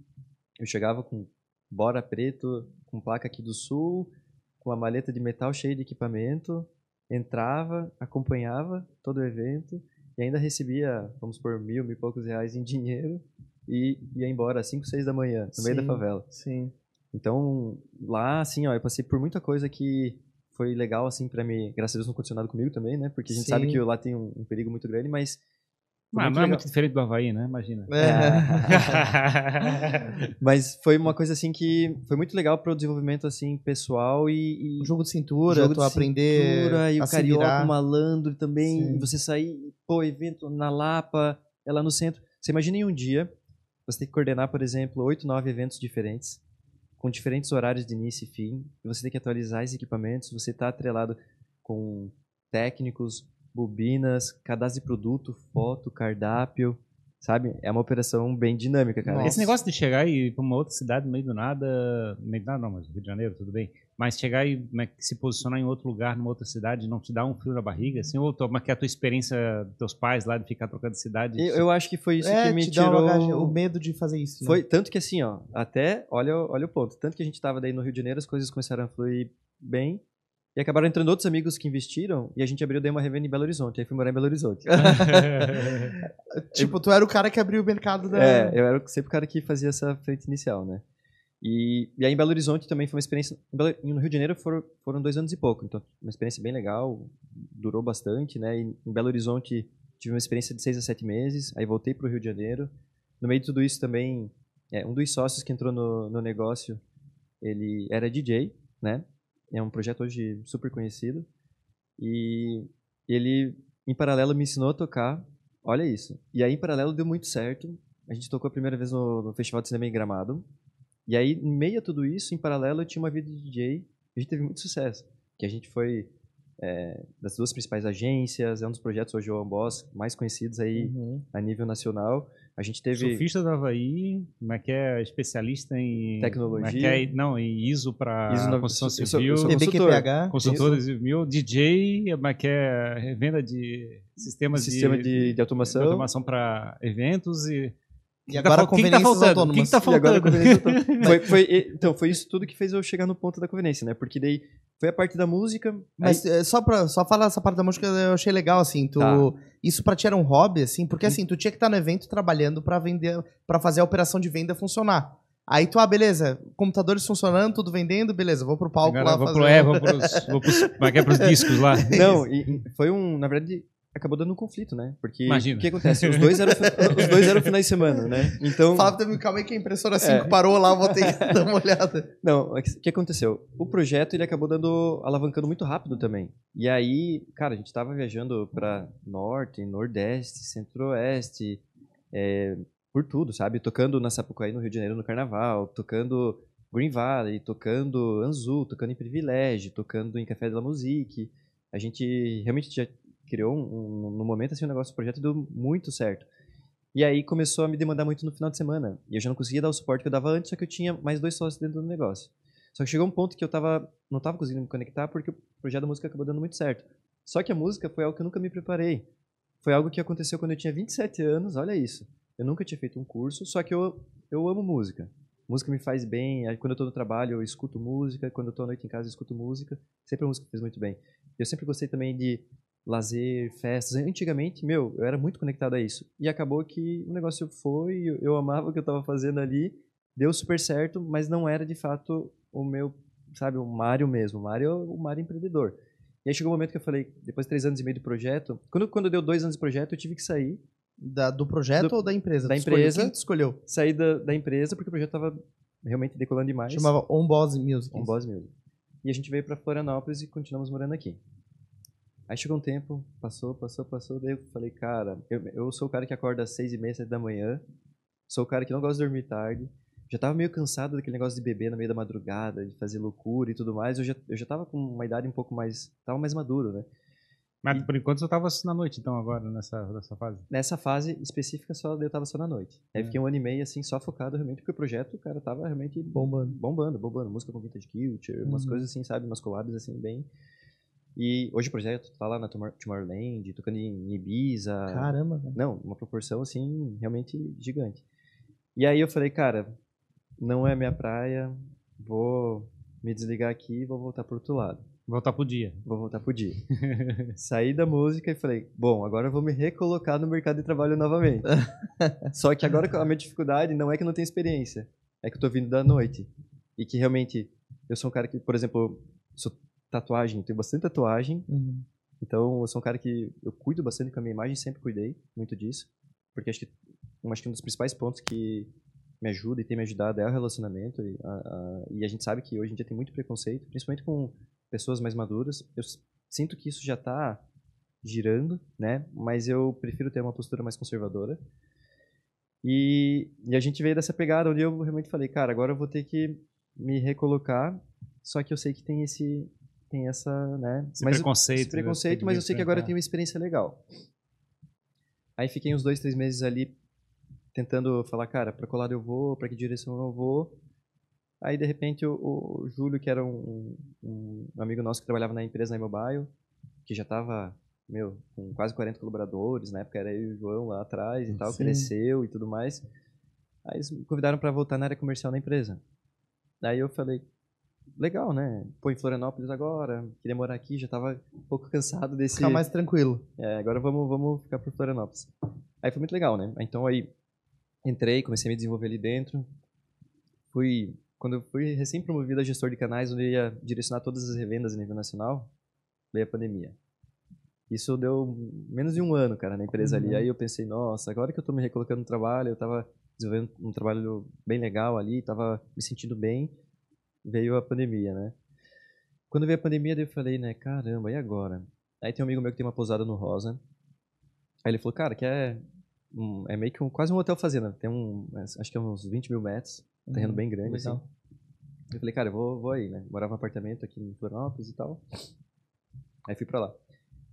eu chegava com bora preto, com placa aqui do sul, com uma maleta de metal cheia de equipamento, entrava, acompanhava todo o evento e ainda recebia, vamos por mil, mil e poucos reais em dinheiro e ia embora às 5, 6 da manhã, no meio da Sim. favela. Sim. Então, lá, assim, ó, eu passei por muita coisa que foi legal, assim, pra mim. Graças a Deus não aconteceu nada comigo também, né? Porque a gente Sim. sabe que lá tem um, um perigo muito grande, mas. Mas muito não é legal. muito diferente do Havaí, né? Imagina. É. Mas foi uma coisa, assim, que foi muito legal pro desenvolvimento, assim, pessoal e. e O jogo de cintura, jogo tu de aprender cintura, e a o se carioca, virar. o malandro também. Sim. E você sair, pô, evento na Lapa, é lá no centro. Você imagina em um dia, você tem que coordenar, por exemplo, oito, nove eventos diferentes, com diferentes horários de início e fim, e você tem que atualizar esses equipamentos, você está atrelado com técnicos, bobinas, cadastro de produto, foto, cardápio, sabe? É uma operação bem dinâmica, cara. Nossa. Esse negócio de chegar e ir pra uma outra cidade no meio do nada, no meio do nada não, mas Rio de Janeiro, tudo bem. Mas chegar e é se posicionar em outro lugar, numa outra cidade, não te dá um frio na barriga, assim, ou como é que é a tua experiência dos teus pais lá de ficar trocando de cidade? Eu, eu acho que foi isso é, que me te dá uma tirou... bagagem- o medo de fazer isso. né? Foi tanto que assim, ó, até, olha, olha o ponto, tanto que a gente tava daí no Rio de Janeiro, as coisas começaram a fluir bem, e acabaram entrando outros amigos que investiram, e a gente abriu daí uma revenda em Belo Horizonte, aí fui morar em Belo Horizonte. Tipo, tu era o cara que abriu o mercado da. É, eu era sempre o cara que fazia essa frente inicial, né? E, e aí em Belo Horizonte também foi uma experiência. no Rio de Janeiro foram, foram dois anos e pouco, então uma experiência bem legal, durou bastante, né? E em Belo Horizonte tive uma experiência de seis a sete meses, aí voltei para o Rio de Janeiro. No meio de tudo isso também, é, um dos sócios que entrou no, no negócio, ele era DJ, né? É um projeto hoje super conhecido. E ele, em paralelo, me ensinou a tocar. Olha isso. E aí, em paralelo, deu muito certo. A gente tocou a primeira vez no, no Festival de Cinema em Gramado. E aí, em meio a tudo isso, em paralelo, eu tinha uma vida de DJ. A gente teve muito sucesso. Que a gente foi é, das duas principais agências. É um dos projetos hoje, o Boss, mais conhecidos aí Uhum. a nível nacional. A gente teve... Surfista do Havaí, como é que é? Especialista em... Tecnologia. Como é que é? Não, em ISO para ISO na- construção eu sou- eu civil. sou consultor. Consultor civil, DJ, como é que é? Revenda de sistemas Sistema de, de, de automação. automação para eventos e... E agora tá conveniências faltando? autônomas. O que que tá agora faltando? total. foi, foi, então, foi isso tudo que fez eu chegar no ponto da conveniência, né? Porque daí foi a parte da música. Mas é, só pra só falar essa parte da música, eu achei legal, assim, tu... Tá. Isso pra ti era um hobby, assim, porque assim, tu tinha que estar no evento trabalhando pra vender, para fazer a operação de venda funcionar. Aí tu, ah, beleza, computadores funcionando, tudo vendendo, beleza, vou pro palco Agora lá vou fazer... pro, é, vou pros, vou pros, é é, pros discos lá. Não, e foi um. Na verdade, acabou dando um conflito, né? Porque Imagina. o que acontece? Os dois eram, os dois eram finais de semana, né? Então. Fala pra mim, calma aí que a impressora É. 5 parou lá, vou ter que dar uma olhada. Não, o que aconteceu? O projeto ele acabou dando alavancando muito rápido também. E aí, cara, a gente tava viajando para norte, nordeste, centro-oeste, é, por tudo, sabe? Tocando na Sapucaí no Rio de Janeiro no Carnaval, tocando Green Valley, tocando Anzu, tocando em Privilégio, tocando em Café de la Musique. A gente realmente já criou um, um, no momento assim um negócio, o projeto deu muito certo. E aí começou a me demandar muito no final de semana. E eu já não conseguia dar o suporte que eu dava antes, só que eu tinha mais dois sócios dentro do negócio. Só que chegou um ponto que eu tava, não tava conseguindo me conectar porque o projeto da música acabou dando muito certo. Só que a música foi algo que eu nunca me preparei. Foi algo que aconteceu quando eu tinha 27 anos, olha isso. Eu nunca tinha feito um curso, só que eu, eu amo música. Música me faz bem, quando eu tô no trabalho eu escuto música, quando eu tô à noite em casa eu escuto música. Sempre a música me fez muito bem. Eu sempre gostei também de lazer, festas. Antigamente, meu, eu era muito conectado a isso. E acabou que o negócio foi, eu, amava o que eu tava fazendo ali, deu super certo, mas não era de fato o meu, sabe, o Mário mesmo. O Mário é o Mário empreendedor. E aí chegou um momento que eu falei, depois de três anos e meio de projeto, quando, quando deu dois anos de projeto, eu tive que sair, Da- do projeto Do- ou da empresa? da Tu escolheu? empresa. Escolheu? sair da, da empresa, porque o projeto tava realmente decolando demais. Chamava On Boss Music. Um boss mesmo. E a gente veio pra Florianópolis e continuamos morando aqui. Aí chegou um tempo, passou, passou, passou, daí eu falei, cara, eu, eu sou o cara que acorda às seis e meia, sete da manhã, sou o cara que não gosta de dormir tarde, já tava meio cansado daquele negócio de beber no meio da madrugada, de fazer loucura e tudo mais, eu já, eu já tava com uma idade um pouco mais, tava mais maduro, né? Mas por enquanto você tava na noite, então, agora, nessa, nessa fase. Nessa fase específica, só eu tava só na noite. Aí É. fiquei um ano e meio, assim, só focado realmente, porque o projeto, cara, tava realmente Bombando. bombando, bombando. Música com Vintage Culture, umas Uhum. coisas assim, sabe? Umas collabs assim, bem. E hoje o projeto tá lá na Tomor- Tomorrowland, tocando em Ibiza. Caramba, cara. Não, uma proporção assim, realmente gigante. E aí eu falei, cara, não é minha praia, vou me desligar aqui e vou voltar pro outro lado. Voltar pro dia. Vou voltar pro dia. Saí da música e falei, bom, agora eu vou me recolocar no mercado de trabalho novamente. Só que agora a minha dificuldade não é que eu não tenho experiência, é que eu tô vindo da noite. E que realmente, eu sou um cara que, por exemplo, sou tatuagem, tenho bastante tatuagem, Uhum. então eu sou um cara que eu cuido bastante com a minha imagem, sempre cuidei muito disso. Porque acho que, eu acho que um dos principais pontos que me ajuda e tem me ajudado é o relacionamento. E a, a- e a gente sabe que hoje em dia tem muito preconceito, principalmente com pessoas mais maduras. Eu sinto que isso já está girando, né? Mas eu prefiro ter uma postura mais conservadora. E, e a gente veio dessa pegada onde eu realmente falei, cara, agora eu vou ter que me recolocar. Só que eu sei que tem esse, tem essa, né? Esse mas preconceito, esse né? preconceito, mas eu sei que agora eu tenho uma experiência legal. Aí fiquei uns dois, três meses ali tentando falar, cara, pra qual lado eu vou, pra que direção eu vou. Aí, de repente, o, o Júlio, que era um, um amigo nosso que trabalhava na empresa na Mobile, que já tava, meu, com quase 40 colaboradores, na época era eu e o João lá atrás e tal, Sim. cresceu e tudo mais. Aí eles me convidaram pra voltar na área comercial da empresa. Daí eu falei, legal, né? Pô, em Florianópolis agora, queria morar aqui, já tava um pouco cansado desse... Ficar mais tranquilo. É, agora vamos, vamos ficar por Florianópolis. Aí foi muito legal, né? Então aí entrei, comecei a me desenvolver ali dentro. Fui, quando eu fui recém-promovido a gestor de canais, onde eu ia direcionar todas as revendas a nível nacional, veio a pandemia. Isso deu menos de um ano, cara, na empresa ali. Uhum. Aí eu pensei, nossa, agora que eu tô me recolocando no trabalho, eu tava desenvolvendo um trabalho bem legal ali, tava me sentindo bem, veio a pandemia, né? Quando veio a pandemia, eu falei, né, caramba, e agora? Aí tem um amigo meu que tem uma pousada no Rosa. Aí ele falou, cara, que é, um- é meio que um, quase um hotel fazenda. Tem um, acho que é uns 20 mil metros, um terreno Uhum. bem grande, Legal. assim. Eu falei, cara, eu vou, vou aí, né? Morava num apartamento aqui em Florianópolis e tal. Aí fui pra lá.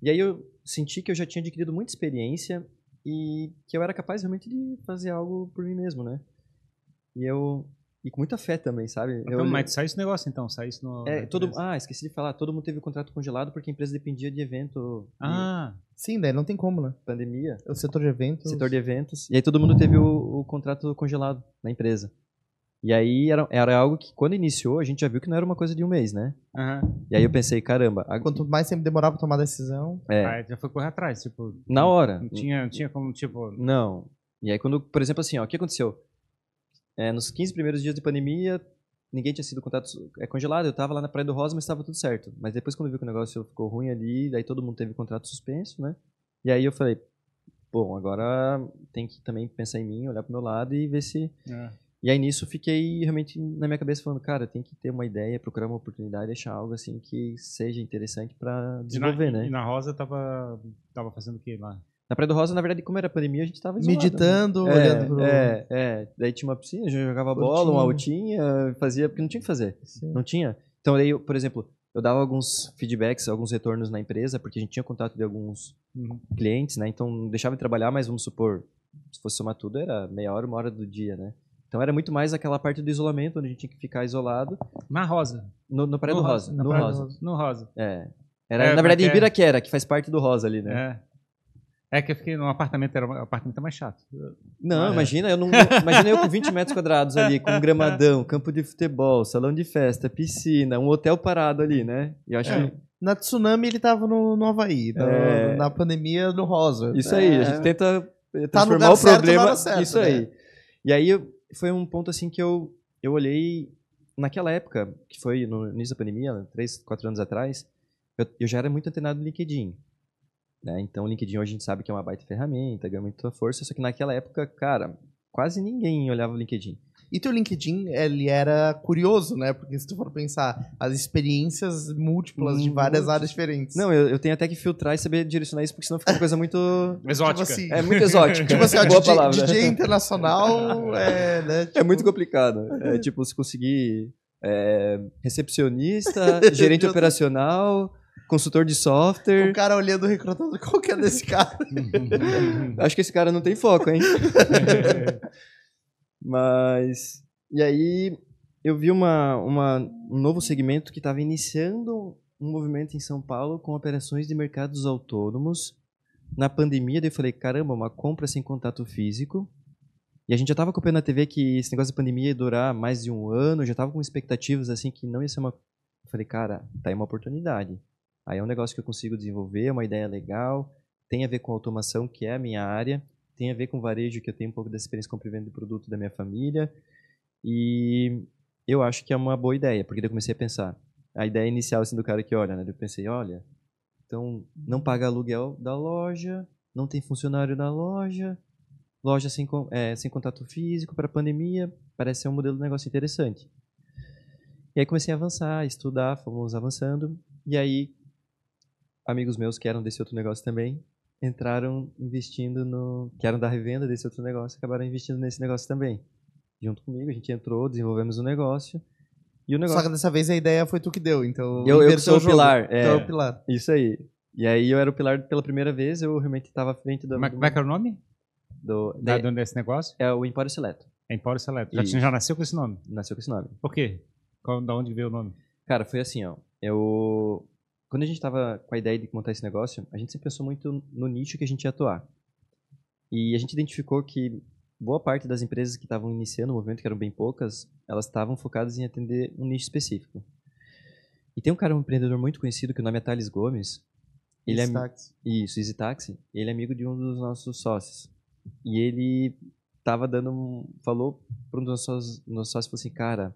E aí eu senti que eu já tinha adquirido muita experiência e que eu era capaz realmente de fazer algo por mim mesmo, né? E eu... E com muita fé também, sabe? Eu Então, olhei- mas sai esse negócio então, sai isso no. é, todo, ah, esqueci de falar. Todo mundo teve o contrato congelado porque a empresa dependia de evento, Ah, Sim, daí não tem como, né? pandemia, O setor de eventos. setor de eventos. E aí todo mundo teve o, o contrato congelado na empresa. E aí era, era algo que, quando iniciou, a gente já viu que não era uma coisa de um mês, né? aham. E aí eu pensei, caramba, a- Quanto mais tempo demorar pra tomar decisão. é, Aí já foi correr atrás, tipo. na hora. Não tinha, não tinha como, tipo. Não. E aí quando, por exemplo, assim, ó, o que aconteceu? É, nos 15 primeiros dias de pandemia, ninguém tinha sido contrato é, congelado. Eu tava lá na Praia do Rosa, mas estava tudo certo. Mas depois quando viu que o negócio ficou ruim ali, daí todo mundo teve contrato suspenso, né? E aí eu falei, bom, agora tem que também pensar em mim, olhar pro meu lado e ver se É. E aí nisso eu fiquei realmente na minha cabeça falando, cara, tem que ter uma ideia, procurar uma oportunidade, deixar algo assim que seja interessante pra E na, desenvolver, e né? na Rosa tava, tava fazendo o que lá? Na Praia do Rosa, na verdade, como era pandemia, a gente tava isolado, Meditando, né? olhando pro. É, é. Daí tinha uma piscina, a gente jogava bola, Curtindo. uma altinha, fazia, porque não tinha o que fazer. Sim. Não tinha. Então aí, eu, por exemplo, eu dava alguns feedbacks, alguns retornos na empresa, porque a gente tinha contato de alguns Uhum. clientes, né? Então deixava de trabalhar, mas vamos supor, se fosse somar tudo, era meia hora, uma hora do dia, né? Então era muito mais aquela parte do isolamento, onde a gente tinha que ficar isolado. Na Rosa. No, no Praia No do Rosa. Na no Praia do Rosa. No Rosa. É. Era, É, na verdade, em porque- Ibiraquera, que faz parte do Rosa ali, né? É. É que eu fiquei num apartamento, era um apartamento mais chato. Não, Ah, é. imagina, eu não, imagina eu com 20 metros quadrados ali, com um gramadão, campo de futebol, salão de festa, piscina, um hotel parado ali, né? E eu acho É. que Na tsunami ele tava no, no Havaí. Na, É. na pandemia no Rosa. Isso aí, a É. gente tenta eh, Tá no transformar lugar o certo problema. certa, isso né? aí. E aí foi um ponto assim que eu, eu olhei naquela época, que foi no início da pandemia, três, quatro anos atrás, eu, eu já era muito antenado no LinkedIn. Né? Então o LinkedIn hoje a gente sabe que é uma baita ferramenta, ganha muita força, só que naquela época, cara, quase ninguém olhava o LinkedIn. E teu LinkedIn, ele era curioso, né? Porque se tu for pensar, as experiências múltiplas de várias áreas diferentes. Não, eu, eu tenho até que filtrar e saber direcionar isso, porque senão fica uma coisa muito. Exótica. Tipo assim, É muito exótica. tipo assim, ó, Boa DJ, palavra. DJ internacional é, né? É tipo- muito complicado. É tipo, se conseguir é, recepcionista, gerente operacional, consultor de software. O cara olhando o recrutador, qual que é desse cara? Acho que esse cara não tem foco, hein? Mas. E aí eu vi uma, uma, um novo segmento que estava iniciando um movimento em São Paulo com operações de mercados autônomos. Na pandemia, daí eu falei, caramba, uma compra sem contato físico. E a gente já estava acompanhando na TV que esse negócio da pandemia ia durar mais de um ano, já estava com expectativas assim que não ia ser uma. Eu falei, cara, tá aí uma oportunidade. Aí é um negócio que eu consigo desenvolver, é uma ideia legal, tem a ver com automação, que é a minha área, tem a ver com varejo, que eu tenho um pouco dessa experiência com venda de produto da minha família. E eu acho que é uma boa ideia, porque daí eu comecei a pensar. A ideia inicial assim, do cara que olha, né? Eu pensei, olha, então não paga aluguel da loja, não tem funcionário na loja, loja sem, é, sem contato físico para pandemia, parece ser um modelo de negócio interessante. E aí comecei a avançar, estudar, fomos avançando, e aí amigos meus que eram desse outro negócio também entraram investindo no. que eram da revenda desse outro negócio, acabaram investindo nesse negócio também. Junto comigo, a gente entrou, desenvolvemos o um negócio. E o negócio... Só que dessa vez a ideia foi tu que deu, então. Eu, eu sou o pilar. É, então é o pilar. Isso aí. E aí eu era o pilar pela primeira vez, eu realmente estava à frente do. Como é, como é que era o nome? Do, da, de, desse negócio? É o Empório Seleto. É Empório Seleto. Já, já nasceu com esse nome? Nasceu com esse nome. Por quê? Qual, da onde veio o nome? Cara, foi assim, ó. Eu quando a gente estava com a ideia de montar esse negócio, a gente sempre pensou muito no nicho que a gente ia atuar. E a gente identificou que boa parte das empresas que estavam iniciando o movimento, que eram bem poucas, elas estavam focadas em atender um nicho específico. E tem um cara, um empreendedor muito conhecido, que o nome é Thales Gomes. Ele Easy é Taxi. Isso, Easy Taxi. Ele é amigo de um dos nossos sócios. E ele tava dando um, falou para um dos nossos, nossos sócios, falou assim, cara,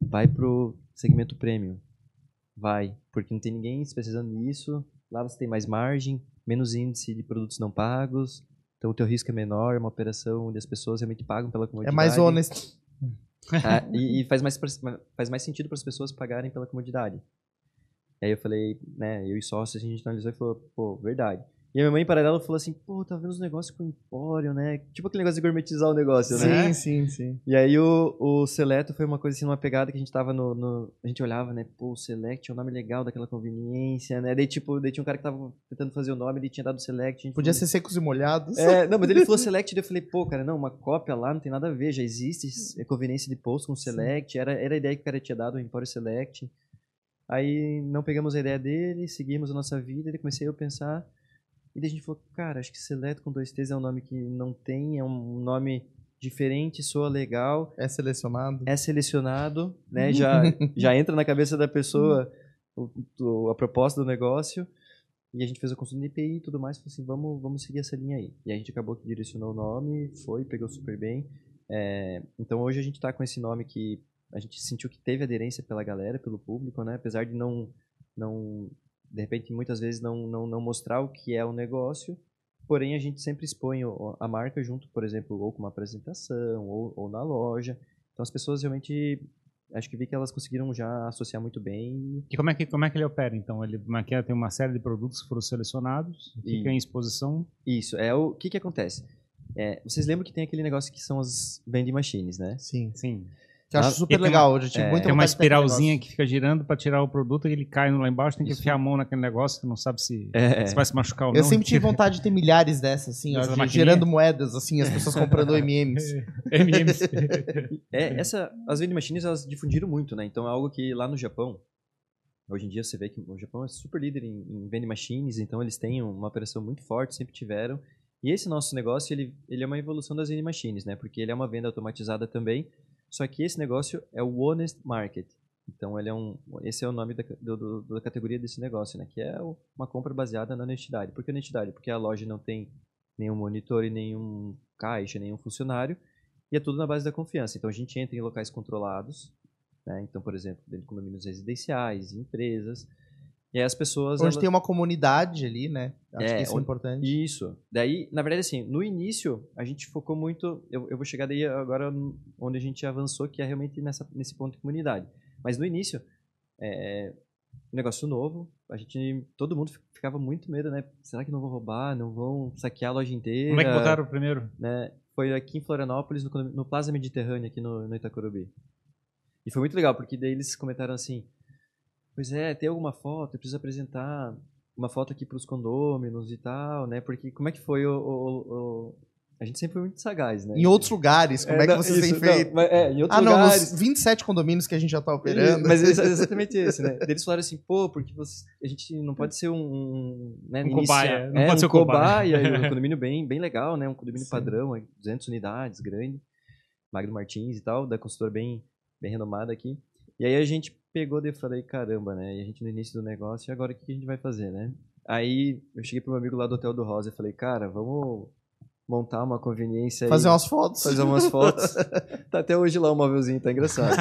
vai pro segmento premium vai, porque não tem ninguém especializando nisso. Lá você tem mais margem, menos índice de produtos não pagos, então o teu risco é menor, é uma operação onde as pessoas realmente pagam pela comodidade. É mais honesto. Ah, e, e, faz, mais, faz mais sentido para as pessoas pagarem pela comodidade. Aí eu falei, né, eu e sócios, a gente analisou e falou, pô, verdade. E a minha mãe, em paralelo, falou assim, pô, tá vendo os negócios com o Empório, né? Tipo aquele negócio de gourmetizar o negócio, sim, né? Sim, sim, sim. E aí o, o Seleto foi uma coisa assim, uma pegada que a gente tava no, no, A gente olhava, né? Pô, o Select é um nome legal daquela conveniência, né? Daí, tipo, daí tinha um cara que tava tentando fazer o nome, ele tinha dado Select. Podia falou, ser secos e molhados. É, não, mas ele falou Select, daí eu falei, pô, cara, não, uma cópia lá não tem nada a ver, já existe conveniência de post com Select, era, era a ideia que o cara tinha dado, o Empório Select. Aí não pegamos a ideia dele, seguimos a nossa vida, e comecei a pensar e daí a gente falou, cara, acho que Seleto com dois T's é um nome que não tem, é um nome diferente, soa legal. É selecionado. É selecionado, né? Já, já entra na cabeça da pessoa o, o, a proposta do negócio. E a gente fez a consulta de IPI e tudo mais, falou assim, vamos, vamos seguir essa linha aí. E a gente acabou que direcionou o nome, foi, pegou super bem. É, então hoje a gente está com esse nome que a gente sentiu que teve aderência pela galera, pelo público, né? Apesar de não, não de repente, muitas vezes não, não, não mostrar o que é o negócio, porém a gente sempre expõe a marca junto, por exemplo, ou com uma apresentação, ou, ou na loja. Então as pessoas realmente acho que vi que elas conseguiram já associar muito bem. E como é que, como é que ele opera, então? Ele é tem uma série de produtos que foram selecionados, fica e, em exposição? Isso, é o que que acontece? É, vocês lembram que tem aquele negócio que são as vending machines, né? Sim. Sim. Que eu acho super legal. Uma, tive é, tem uma espiralzinha que fica girando para tirar o produto e ele cai lá embaixo, tem que Isso. enfiar a mão naquele negócio que não sabe se, é. se vai se machucar ou eu não. Eu sempre tive vontade de ter milhares dessas, assim, ó, gerando moedas, assim, as pessoas comprando M&M's. M&M's. é, essa, as vending machines, elas difundiram muito, né? Então é algo que lá no Japão, hoje em dia você vê que o Japão é super líder em, em vending machines, então eles têm uma operação muito forte, sempre tiveram. E esse nosso negócio, ele, ele é uma evolução das vending machines, né? Porque ele é uma venda automatizada também, só que esse negócio é o Honest Market. Então, ele é um, esse é o nome da, do, da categoria desse negócio, né? Que é uma compra baseada na honestidade. Por que honestidade? Porque a loja não tem nenhum monitor e nenhum caixa, nenhum funcionário. E é tudo na base da confiança. Então, a gente entra em locais controlados. Né? Então, por exemplo, dentro de condomínios residenciais, empresas. E aí as pessoas... Onde elas... tem uma comunidade ali, né? Acho é, que isso onde... é importante. Isso. Daí, na verdade, assim, no início, a gente focou muito... Eu, eu vou chegar daí agora onde a gente avançou, que é realmente nessa, nesse ponto de comunidade. Mas no início, é, negócio novo, a gente... Todo mundo ficava muito medo, né? Será que não vão roubar? Não vão saquear a loja inteira? Como é que botaram o primeiro? Né? Foi aqui em Florianópolis, no, no Plaza Mediterrâneo, aqui no, no Itacorubi. E foi muito legal, porque daí eles comentaram assim Pois é, tem alguma foto, eu preciso apresentar uma foto aqui para os condôminos e tal, né? Porque como é que foi o, o, o, a gente sempre foi muito sagaz, né? Em outros lugares, como é, que não, vocês isso, têm feito? Não, mas, é, em outros ah, não, lugares. nos 27 condomínios que a gente já tá operando. Mas é exatamente esse, né? Eles falaram assim, pô, porque você, a gente não pode ser um... um né, Um cobaia, não é, pode um ser o cobaia. cobaia. um condomínio bem, bem legal, né? Um condomínio Sim. padrão, aí, 200 unidades, grande. Magno Martins e tal, da consultora bem, bem renomada aqui. E aí a gente pegou e falei, caramba, né? E a gente no início do negócio, e agora o que a gente vai fazer, né? Aí eu cheguei pro meu amigo lá do Hotel do Rosa e falei, cara, vamos montar uma conveniência aí. Fazer umas fotos. Fazer umas fotos. tá até hoje lá o móvelzinho, tá engraçado.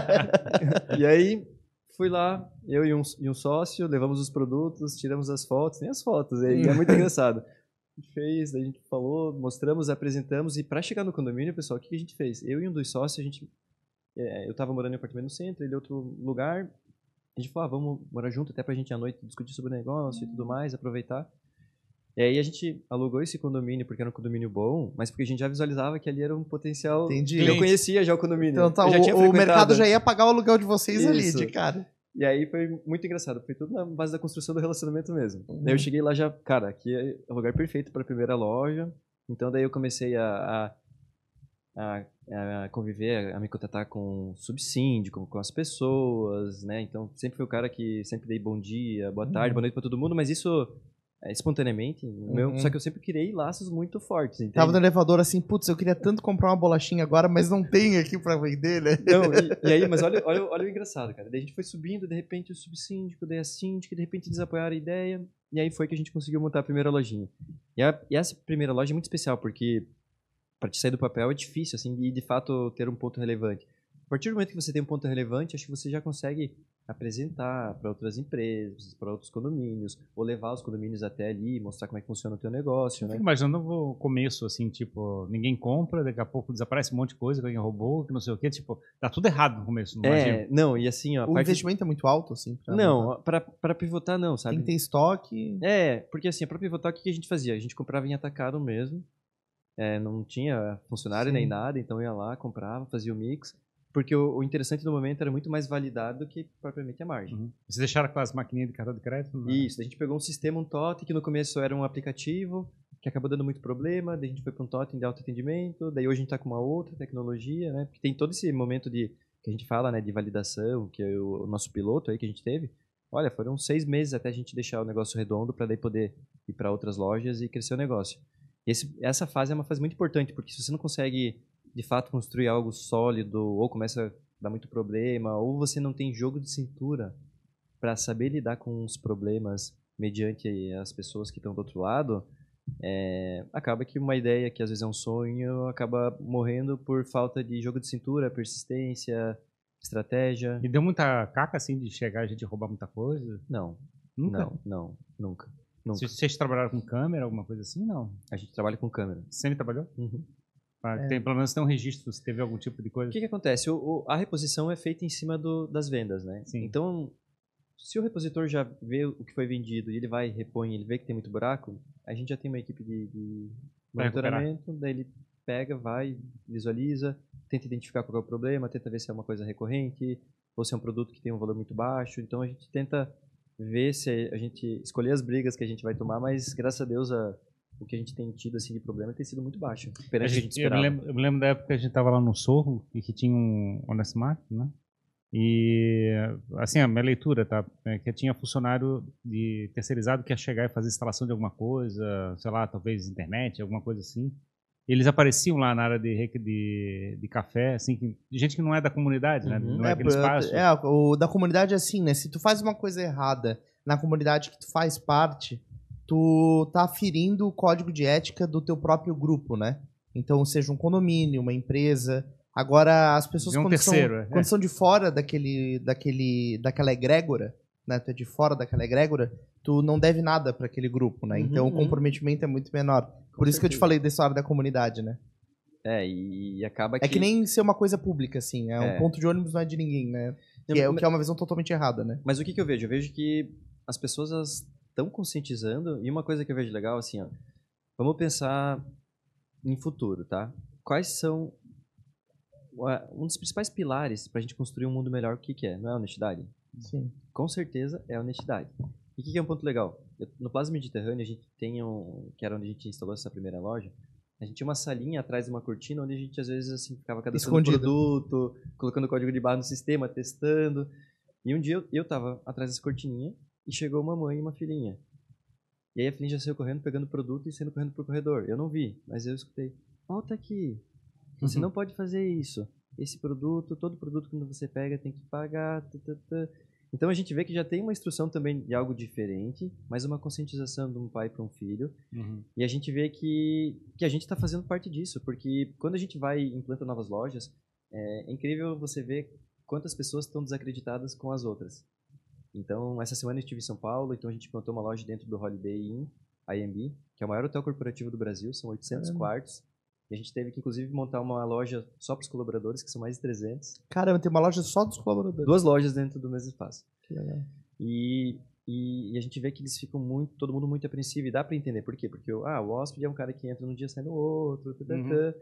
e aí, fui lá, eu e um, e um sócio, levamos os produtos, tiramos as fotos, nem as fotos, aí, é muito engraçado. A gente fez, a gente falou, mostramos, apresentamos, e para chegar no condomínio, pessoal, o que que a gente fez? Eu e um dos sócios, a gente. É, eu tava morando em apartamento no centro, ele em outro lugar. A gente falou, ah, vamos morar junto até pra gente à noite discutir sobre o negócio e tudo mais, aproveitar. E aí a gente alugou esse condomínio porque era um condomínio bom, mas porque a gente já visualizava que ali era um potencial. Entendi. Eu conhecia já o condomínio. Então tá, eu já o, tinha o mercado já ia pagar o aluguel de vocês ali, Isso. de cara. E aí foi muito engraçado, foi tudo na base da construção do relacionamento mesmo. Uhum. Daí eu cheguei lá já, cara, aqui é o lugar perfeito para a primeira loja. Então daí eu comecei a, a, a, a conviver, a me contatar com o subsíndico, com as pessoas, né? Então sempre fui o cara que sempre dei bom dia, boa tarde, Uhum. boa noite para todo mundo, mas isso é, espontaneamente, meu, Uhum. só que eu sempre criei laços muito fortes, entende? Tava no elevador assim, putz, eu queria tanto comprar uma bolachinha agora, mas não tem aqui pra vender, né? Não, e, e aí, mas olha, olha, olha o engraçado, cara. Daí a gente foi subindo, de repente o subsíndico, daí a síndica, de repente desapoiaram a ideia, e aí foi que a gente conseguiu montar a primeira lojinha. E, a- e essa primeira loja é muito especial, porque para te sair do papel é difícil, assim, e de fato ter um ponto relevante. A partir do momento que você tem um ponto relevante, acho que você já consegue apresentar para outras empresas, para outros condomínios, ou levar os condomínios até ali, mostrar como é que funciona o teu negócio, né? Imaginando o começo, assim, tipo, ninguém compra, daqui a pouco desaparece um monte de coisa que alguém roubou, que não sei o quê, tipo, tá tudo errado no começo, não imagino. É, não, e assim, ó, O parte- investimento é muito alto, assim. Não, para para pivotar não, sabe? Tem que ter estoque. É, porque assim, para pivotar, o que que a gente fazia? A gente comprava em atacado mesmo. É, não tinha funcionário Sim. nem nada, então ia lá, comprava, fazia o mix. Porque o, o interessante do momento era muito mais validado do que propriamente a margem. Uhum. Vocês deixaram aquelas maquininhas de cartão de crédito? Não. Isso, a gente pegou um sistema, um totem, que no começo era um aplicativo, que acabou dando muito problema, daí a gente foi para um totem de autoatendimento, daí hoje a gente está com uma outra tecnologia, né? Porque tem todo esse momento de, que a gente fala, né, de validação, que é o, o nosso piloto aí que a gente teve. Olha, foram seis meses até a gente deixar o negócio redondo para daí poder ir para outras lojas e crescer o negócio. Esse, essa fase é uma fase muito importante, porque se você não consegue, de fato, construir algo sólido, ou começa a dar muito problema, ou você não tem jogo de cintura para saber lidar com os problemas mediante as pessoas que estão do outro lado, é, acaba que uma ideia que às vezes é um sonho acaba morrendo por falta de jogo de cintura, persistência, estratégia. E deu muita caca, assim, de chegar a gente roubar muita coisa? Não, Nunca? não, não, nunca. Nunca. Vocês trabalharam com câmera, alguma coisa assim? Não. A gente trabalha com câmera. Sempre trabalhou? Uhum. Ah, É. tem, pelo menos tem um registro se teve algum tipo de coisa. O que, que acontece? O- o- a reposição é feita em cima do- das vendas, né? Sim. Então, se o repositor já vê o que foi vendido e ele vai, repõe, ele vê que tem muito buraco, a gente já tem uma equipe de, de monitoramento, daí ele pega, vai, visualiza, tenta identificar qual é o problema, tenta ver se é uma coisa recorrente, ou se é um produto que tem um valor muito baixo. Então, a gente tenta ver se a gente escolher as brigas que a gente vai tomar, mas graças a Deus a- o que a gente tem tido assim de problema tem sido muito baixo, A perante que a gente gente- eu, me lembro, eu me lembro da época que a gente tava lá no Sorro e que tinha um Honest Market, né? E, assim, a minha leitura, tá? É que tinha funcionário de terceirizado que ia chegar e fazer instalação de alguma coisa, sei lá, talvez internet, alguma coisa assim. Eles apareciam lá na área de, de, de café, assim, que, de gente que não é da comunidade, né? Uhum. Não é, aquele pra- espaço. é, o da comunidade é assim, né? Se tu faz uma coisa errada na comunidade que tu faz parte, tu tá ferindo o código de ética do teu próprio grupo, né? Então, seja um condomínio, uma empresa. Agora, as pessoas É um quando, terceiro, são, é. quando são de fora daquele, daquele, daquela egrégora, né? Tu é de fora daquela egrégora, tu não deve nada para aquele grupo, né? Uhum, então, o uhum. comprometimento é muito menor. Com Por isso que eu te falei dessa hora da comunidade, né? É, e, acaba que... É que nem ser uma coisa pública, assim. É, um É. ponto de ônibus não é de ninguém, né? Que é, o que é uma visão totalmente errada, né? Mas o que, que eu vejo? Eu vejo que as pessoas estão conscientizando, e uma coisa que eu vejo legal, assim, ó, vamos pensar em futuro, tá? Quais são um dos principais pilares para a gente construir um mundo melhor, o que, que é? Não é honestidade? Sim. Com certeza é a honestidade. E o que, que é um ponto legal? Eu- no Plaza Mediterrâneo, a gente tem um, que era onde a gente instalou essa primeira loja, A gente tinha uma salinha atrás de uma cortina onde a gente às vezes assim ficava cadastrando Escondido. produto, colocando código de barra no sistema, testando. E um dia eu, eu tava atrás dessa cortininha e chegou uma mãe e uma filhinha. E aí a filhinha já saiu correndo, pegando o produto e saindo correndo pro corredor. Eu não vi, mas eu escutei. Volta aqui. Você Uhum. não pode fazer isso. Esse produto, todo produto que você pega tem que pagar. tã, tã, tã. Então a gente vê que já tem uma instrução também de algo diferente, mas uma conscientização de um pai para um filho. Uhum. E a gente vê que, que a gente está fazendo parte disso, porque quando a gente vai e implanta novas lojas, é, é incrível você ver quantas pessoas estão desacreditadas com as outras. Então, essa semana eu estive em São Paulo, então a gente implantou uma loja dentro do Holiday Inn, IMB, que é o maior hotel corporativo do Brasil, são 800 Caramba. quartos. E a gente teve que, inclusive, montar uma loja só para os colaboradores, que são mais de 300. Caramba, tem uma loja só dos colaboradores. Duas lojas dentro do mesmo espaço. Que legal. E, e, e a gente vê que eles ficam muito, todo mundo muito apreensivo. E dá pra entender por quê? Porque o- ah, o hóspede é um cara que entra num dia e sai no outro. tã, tã, Uhum.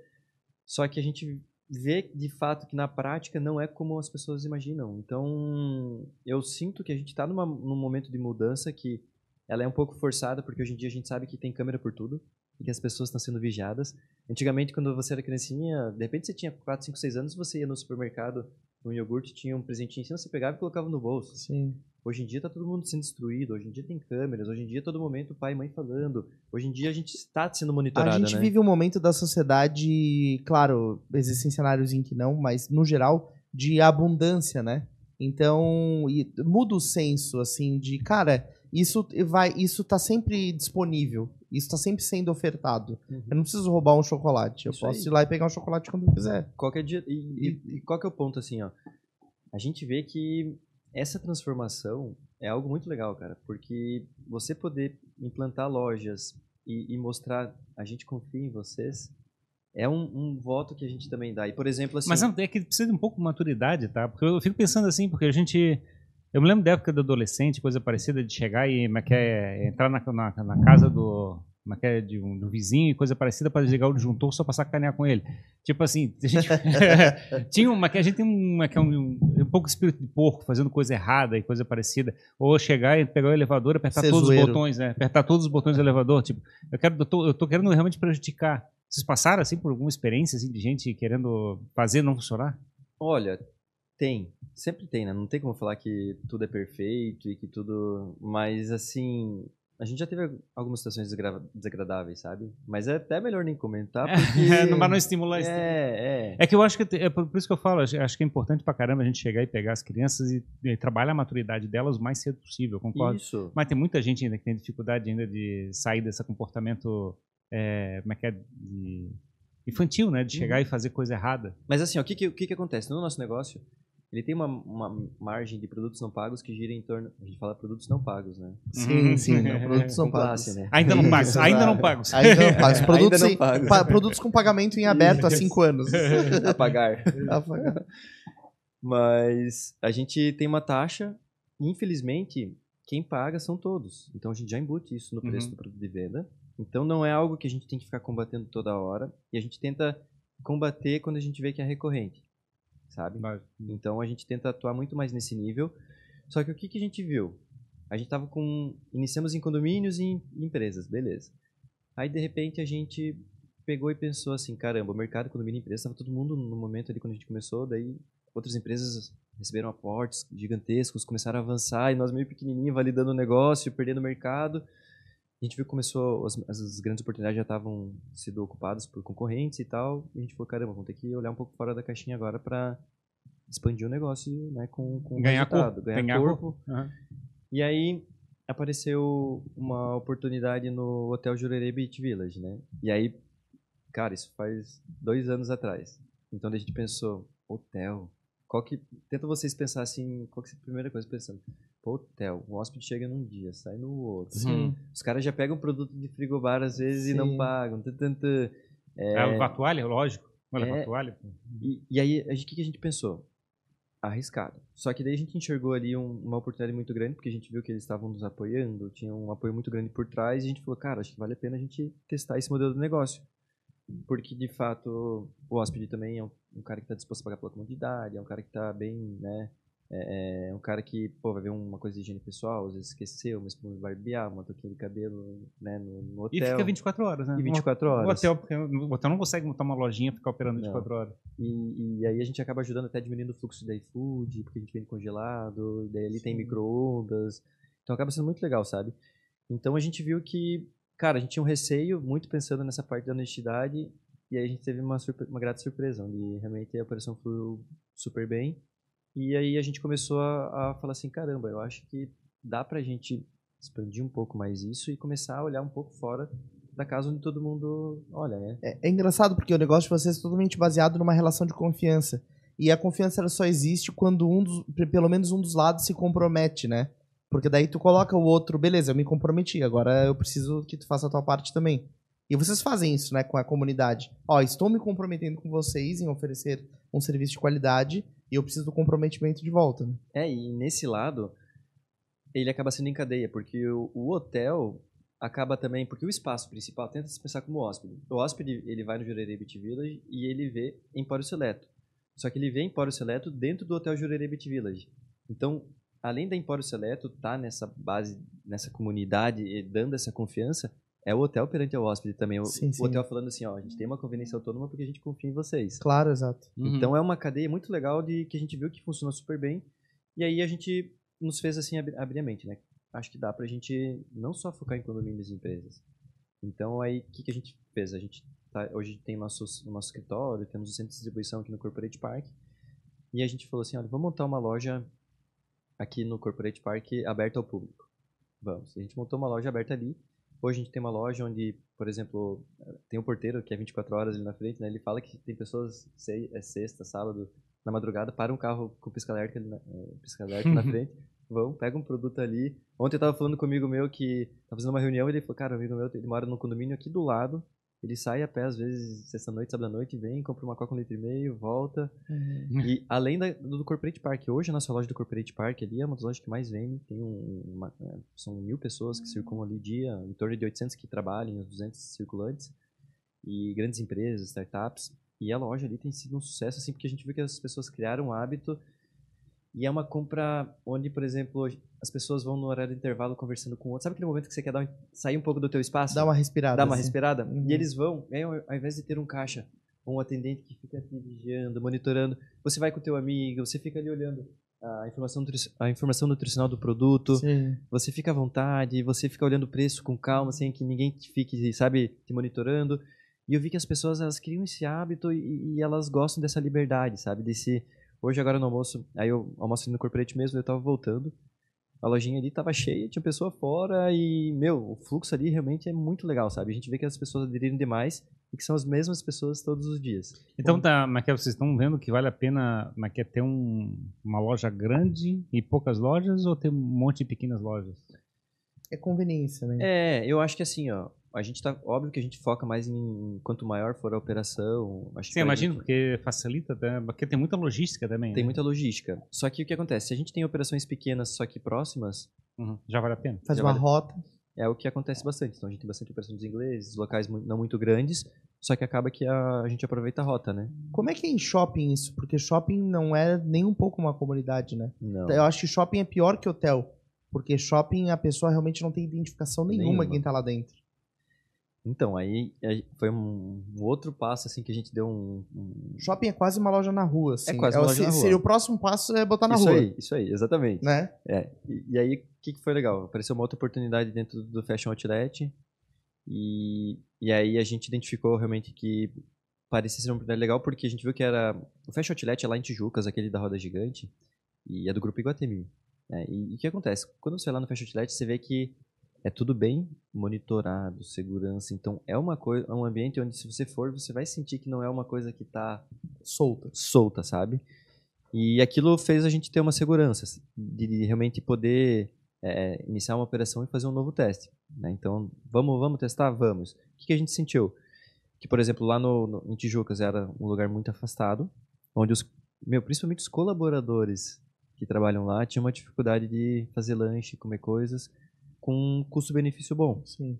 Só que a gente vê de fato que na prática não é como as pessoas imaginam. Então, eu sinto que a gente está num momento de mudança que ela é um pouco forçada, porque hoje em dia a gente sabe que tem câmera por tudo e que as pessoas estão sendo vigiadas. Antigamente, quando você era criancinha, de repente você tinha 4, 5, 6 anos, você ia no supermercado, no iogurte, tinha um presentinho em cima, você pegava e colocava no bolso. Sim. Hoje em dia tá todo mundo sendo instruído, hoje em dia tem câmeras, hoje em dia todo momento pai e mãe falando. Hoje em dia a gente está sendo monitorado, A gente né? vive um momento da sociedade, claro, existem cenários em que não, mas no geral, de abundância, né? Então, muda o senso, assim, de, cara, isso vai, isso tá sempre disponível, isso tá sempre sendo ofertado. Uhum. Eu não preciso roubar um chocolate, eu Isso posso aí. ir lá e pegar um chocolate quando eu quiser. Qualquer dia. E, e- e qual que é o ponto, assim, ó? A gente vê que essa transformação é algo muito legal, cara, porque você poder implantar lojas e, e mostrar a gente confia em vocês é um, um voto que a gente também dá. E, por exemplo, assim. Mas não, é que precisa de um pouco de maturidade, tá? Porque eu fico pensando assim, porque a gente. Eu me lembro da época do adolescente, coisa parecida, de chegar e é que é, entrar na, na, na casa do. é que é, de um, do vizinho e coisa parecida para desligar o disjuntor só pra sacanear com ele. Tipo assim, a gente. tinha uma a gente tem uma, é um, um pouco espírito de porco, fazendo coisa errada e coisa parecida. Ou chegar e pegar o elevador e apertar Ser todos zoeiro. os botões, né? Apertar todos os botões do elevador. Tipo, eu, quero, eu, tô, eu tô querendo realmente prejudicar. Vocês passaram assim por alguma experiência assim, de gente querendo fazer não funcionar? Olha, tem. Sempre tem, né? Não tem como falar que tudo é perfeito e que tudo. Mas, assim. A gente já teve algumas situações desagradáveis, sabe? Mas é até melhor nem comentar, porque. Não, mas não estimular isso. É, é. É que eu acho que é por isso que eu falo, acho que é importante pra caramba a gente chegar e pegar as crianças e, e trabalhar a maturidade delas o mais cedo possível, concordo. Isso. Mas tem muita gente ainda que tem dificuldade ainda de sair desse comportamento, é, como é que é, de- infantil, né? De chegar e fazer coisa errada. Mas assim, ó, o que, que, o que, que acontece? No nosso negócio, ele tem uma, uma margem de produtos não pagos que gira em torno. A gente fala produtos não pagos, né? Sim, Uhum. sim, não, produtos Com pagos. classe, né? Ainda não pagos, ainda não pagos. Ainda não pagos. Produtos, Ainda não em- pagos. pa- produtos com pagamento em aberto há cinco anos. A pagar. Tá Mas a gente tem uma taxa, infelizmente, quem paga são todos. Então a gente já embute isso no preço Uhum. do produto de venda. Então não é algo que a gente tem que ficar combatendo toda hora. E a gente tenta combater quando a gente vê que é recorrente. Sabe? Então a gente tenta atuar muito mais nesse nível. Só que o que, que a gente viu? A gente tava com. Iniciamos em condomínios e em empresas, beleza. Aí de repente a gente pegou e pensou assim: caramba, o mercado, condomínio e empresa, estava todo mundo no momento ali quando a gente começou. Daí outras empresas receberam aportes gigantescos, começaram a avançar e nós meio pequenininho validando o negócio, perdendo o mercado. A gente viu que começou, as, as grandes oportunidades já estavam sendo ocupadas por concorrentes e tal. E a gente falou: caramba, vamos ter que olhar um pouco fora da caixinha agora para expandir o negócio né, com, com Ganhar resultado, corpo, ganhar, ganhar corpo. Aham. E aí apareceu uma oportunidade no Hotel Jurerê Beach Village, né? E aí, cara, isso faz dois anos atrás. Então a gente pensou, hotel. Qual que. Tenta vocês pensar assim, qual que é a primeira coisa pensando? Hotel, o hóspede chega num dia, sai no outro. Sim. Os caras já pegam produto de frigobar às vezes e não Sim. pagam. É, É, com a toalha, lógico. Olha, É. a toalha. e, e aí, o que, que a gente pensou? Arriscado. Só que daí a gente enxergou ali um- uma oportunidade muito grande, porque a gente viu que eles estavam nos apoiando, tinha um apoio muito grande por trás, e a gente falou, cara, acho que vale a pena a gente testar esse modelo de negócio. Porque, de fato, o hóspede também é um, um cara que está disposto a pagar pela comodidade, é um cara que está bem, né, É, é um cara que, pô, vai ver uma coisa de higiene pessoal, às vezes esqueceu, mas de barbear, uma touquinha de cabelo, né, no, no E hotel. fica 24 horas, né? E 24 O horas. hotel, porque o hotel não consegue montar uma lojinha e ficar operando 24 horas. E, e aí a gente acaba ajudando até diminuindo o fluxo da iFood, porque a gente vende congelado, daí ali tem Sim. micro-ondas. Então acaba sendo muito legal, sabe? Então a gente viu que, cara, a gente tinha um receio, muito pensando nessa parte da honestidade, e aí a gente teve uma, surpre- uma grata surpresa, onde realmente a operação fluiu super bem. E aí a gente começou a, a falar assim, caramba, eu acho que dá pra gente expandir um pouco mais isso e começar a olhar um pouco fora da casa onde todo mundo olha, né? É, é engraçado porque o negócio de vocês é totalmente baseado numa relação de confiança. E a confiança só existe quando um dos, pe- pelo menos um dos lados se compromete, né? Porque daí tu coloca o outro, beleza, eu me comprometi, agora eu preciso que tu faça a tua parte também. E vocês fazem isso, né, com a comunidade. Ó, estou me comprometendo com vocês em oferecer um serviço de qualidade e eu preciso do comprometimento de volta, né? É, e nesse lado, ele acaba sendo em cadeia, porque o, o hotel acaba também, porque o espaço principal tenta se pensar como hóspede. O hóspede, ele vai no Jurerê Beach Village e ele vê Empório Seleto. Só que ele vê Empório Seleto dentro do hotel Jurerê Beach Village. Então, além da Empório Seleto tá nessa base, nessa comunidade e dando essa confiança, é o hotel perante ao hóspede também. O, Sim, o sim. hotel falando assim, ó, a gente tem uma conveniência autônoma porque a gente confia em vocês. Claro, exato. Uhum. Então é uma cadeia muito legal de que a gente viu que funciona super bem. E aí a gente nos fez assim abrir abrir a mente, né? Acho que dá pra gente não só focar em condomínios e empresas. Então aí o que, que a gente fez? A gente tá, hoje tem nossos, o nosso escritório, temos o centro de distribuição aqui no Corporate Park. E a gente falou assim, olha, vamos montar uma loja aqui no Corporate Park aberta ao público. Vamos. A gente montou uma loja aberta ali. Hoje a gente tem uma loja onde, por exemplo, tem um porteiro que é 24 horas ali na frente, né? Ele fala que tem pessoas se- é sexta, sábado, na madrugada, para um carro com pisca-alerta ali na, é, pisca-alerta na frente, vão, pega um produto ali. Ontem eu tava falando com um amigo meu que tava fazendo uma reunião e ele falou, cara, um amigo meu, ele mora num condomínio aqui do lado, ele sai a pé às vezes sexta-noite, sábado-noite, vem, compra uma coca um litro e meio, volta. E além da, do, Corporate Park, hoje a nossa loja do Corporate Park ali é uma das lojas que mais vende, tem um, uma- é, são mil pessoas que circulam ali dia, em torno de 800 que trabalham, uns 200 circulantes, e grandes empresas, startups, e a loja ali tem sido um sucesso, assim, porque a gente viu que as pessoas criaram um hábito, e é uma compra onde, por exemplo, as pessoas vão no horário do intervalo conversando com o outro, sabe aquele momento que você quer dar sair um pouco do teu espaço? Dá uma respirada. Dá uma assim. respirada. Uhum. E eles vão, aí, ao invés de ter um caixa um atendente que fica te vigiando, monitorando, você vai com o teu amigo, você fica ali olhando a informação, a informação nutricional do produto, Sim. você fica à vontade, você fica olhando o preço com calma, sem que ninguém te fique, sabe, te monitorando. E eu vi que as pessoas, elas criam esse hábito e, e elas gostam dessa liberdade, sabe, desse... Hoje, agora no almoço, aí eu almoço ali no corporate mesmo, eu tava voltando, a lojinha ali tava cheia, tinha pessoa fora e, meu, o fluxo ali realmente é muito legal, sabe? A gente vê que as pessoas aderiram demais e que são as mesmas pessoas todos os dias. Então, tá, mas que vocês estão vendo que vale a pena mas quer ter um, uma loja grande e poucas lojas ou ter um monte de pequenas lojas? É conveniência, né? É, eu acho que assim, ó, a gente tá, óbvio que a gente foca mais em quanto maior for a operação. Acho Sim, imagino, gente porque facilita, né? porque tem muita logística também. Tem né? muita logística. Só que o que acontece? Se a gente tem operações pequenas, só que próximas, Uhum, Já vale a pena. Faz já uma vale- rota. é o que acontece bastante. Então a gente tem bastante operação dos ingleses, locais não muito grandes, só que acaba que a, a gente aproveita a rota, né? Como é que é em shopping isso? Porque shopping não é nem um pouco uma comunidade, né? Não. Eu acho que shopping é pior que hotel. Porque shopping a pessoa realmente não tem identificação nenhuma, Nenhuma. quem tá lá dentro. Então, aí é, foi um, outro passo, assim, que a gente deu um... um- Shopping é quase uma loja na rua, assim. quase uma o- loja se- na rua. Seria o próximo passo é botar na isso rua, aí, isso aí, exatamente. né? É, e, e aí, o que, que foi legal? Apareceu uma outra oportunidade dentro do Fashion Outlet, e, e aí a gente identificou realmente que parecia ser uma oportunidade legal, porque a gente viu que era... O Fashion Outlet é lá em Tijucas, aquele da Roda Gigante, e é do Grupo Iguatemi. né? e, e o que acontece? Quando você vai lá no Fashion Outlet, você vê que é tudo bem monitorado, segurança, então é uma coisa, é um ambiente onde se você for, você vai sentir que não é uma coisa que tá Solta. solta, sabe? E aquilo fez a gente ter uma segurança de, de realmente poder é, iniciar uma operação e fazer um novo teste. né? Então, vamos, vamos testar? Vamos. O que, que a gente sentiu? Que, por exemplo, lá no, no, em Tijucas era um lugar muito afastado, onde os, meu, principalmente os colaboradores que trabalham lá tinham uma dificuldade de fazer lanche, comer coisas com um custo-benefício bom. Sim.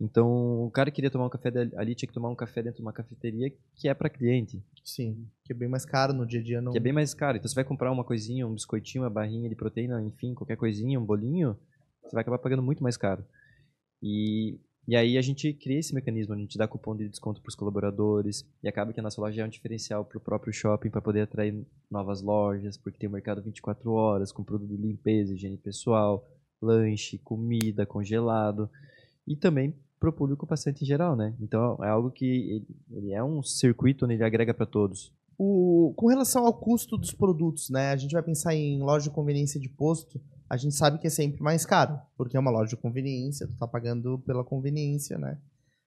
Então, o cara queria tomar um café ali, tinha que tomar um café dentro de uma cafeteria que é para cliente, Sim, que é bem mais caro no dia a dia. Não... que é bem mais caro. Então, você vai comprar uma coisinha, um biscoitinho, uma barrinha de proteína, enfim, qualquer coisinha, um bolinho, você vai acabar pagando muito mais caro. E, e aí a gente cria esse mecanismo, a gente dá cupom de desconto para os colaboradores, e acaba que a nossa loja é um diferencial para o próprio shopping para poder atrair novas lojas, porque tem o mercado 24 horas com produto de limpeza, higiene pessoal, lanche, comida, congelado, e também para o público paciente em geral, né? Então é algo que ele, ele é um circuito onde ele agrega para todos. O, com relação ao custo dos produtos, né? A gente vai pensar em loja de conveniência de posto, a gente sabe que é sempre mais caro, porque é uma loja de conveniência, tu tá pagando pela conveniência, né?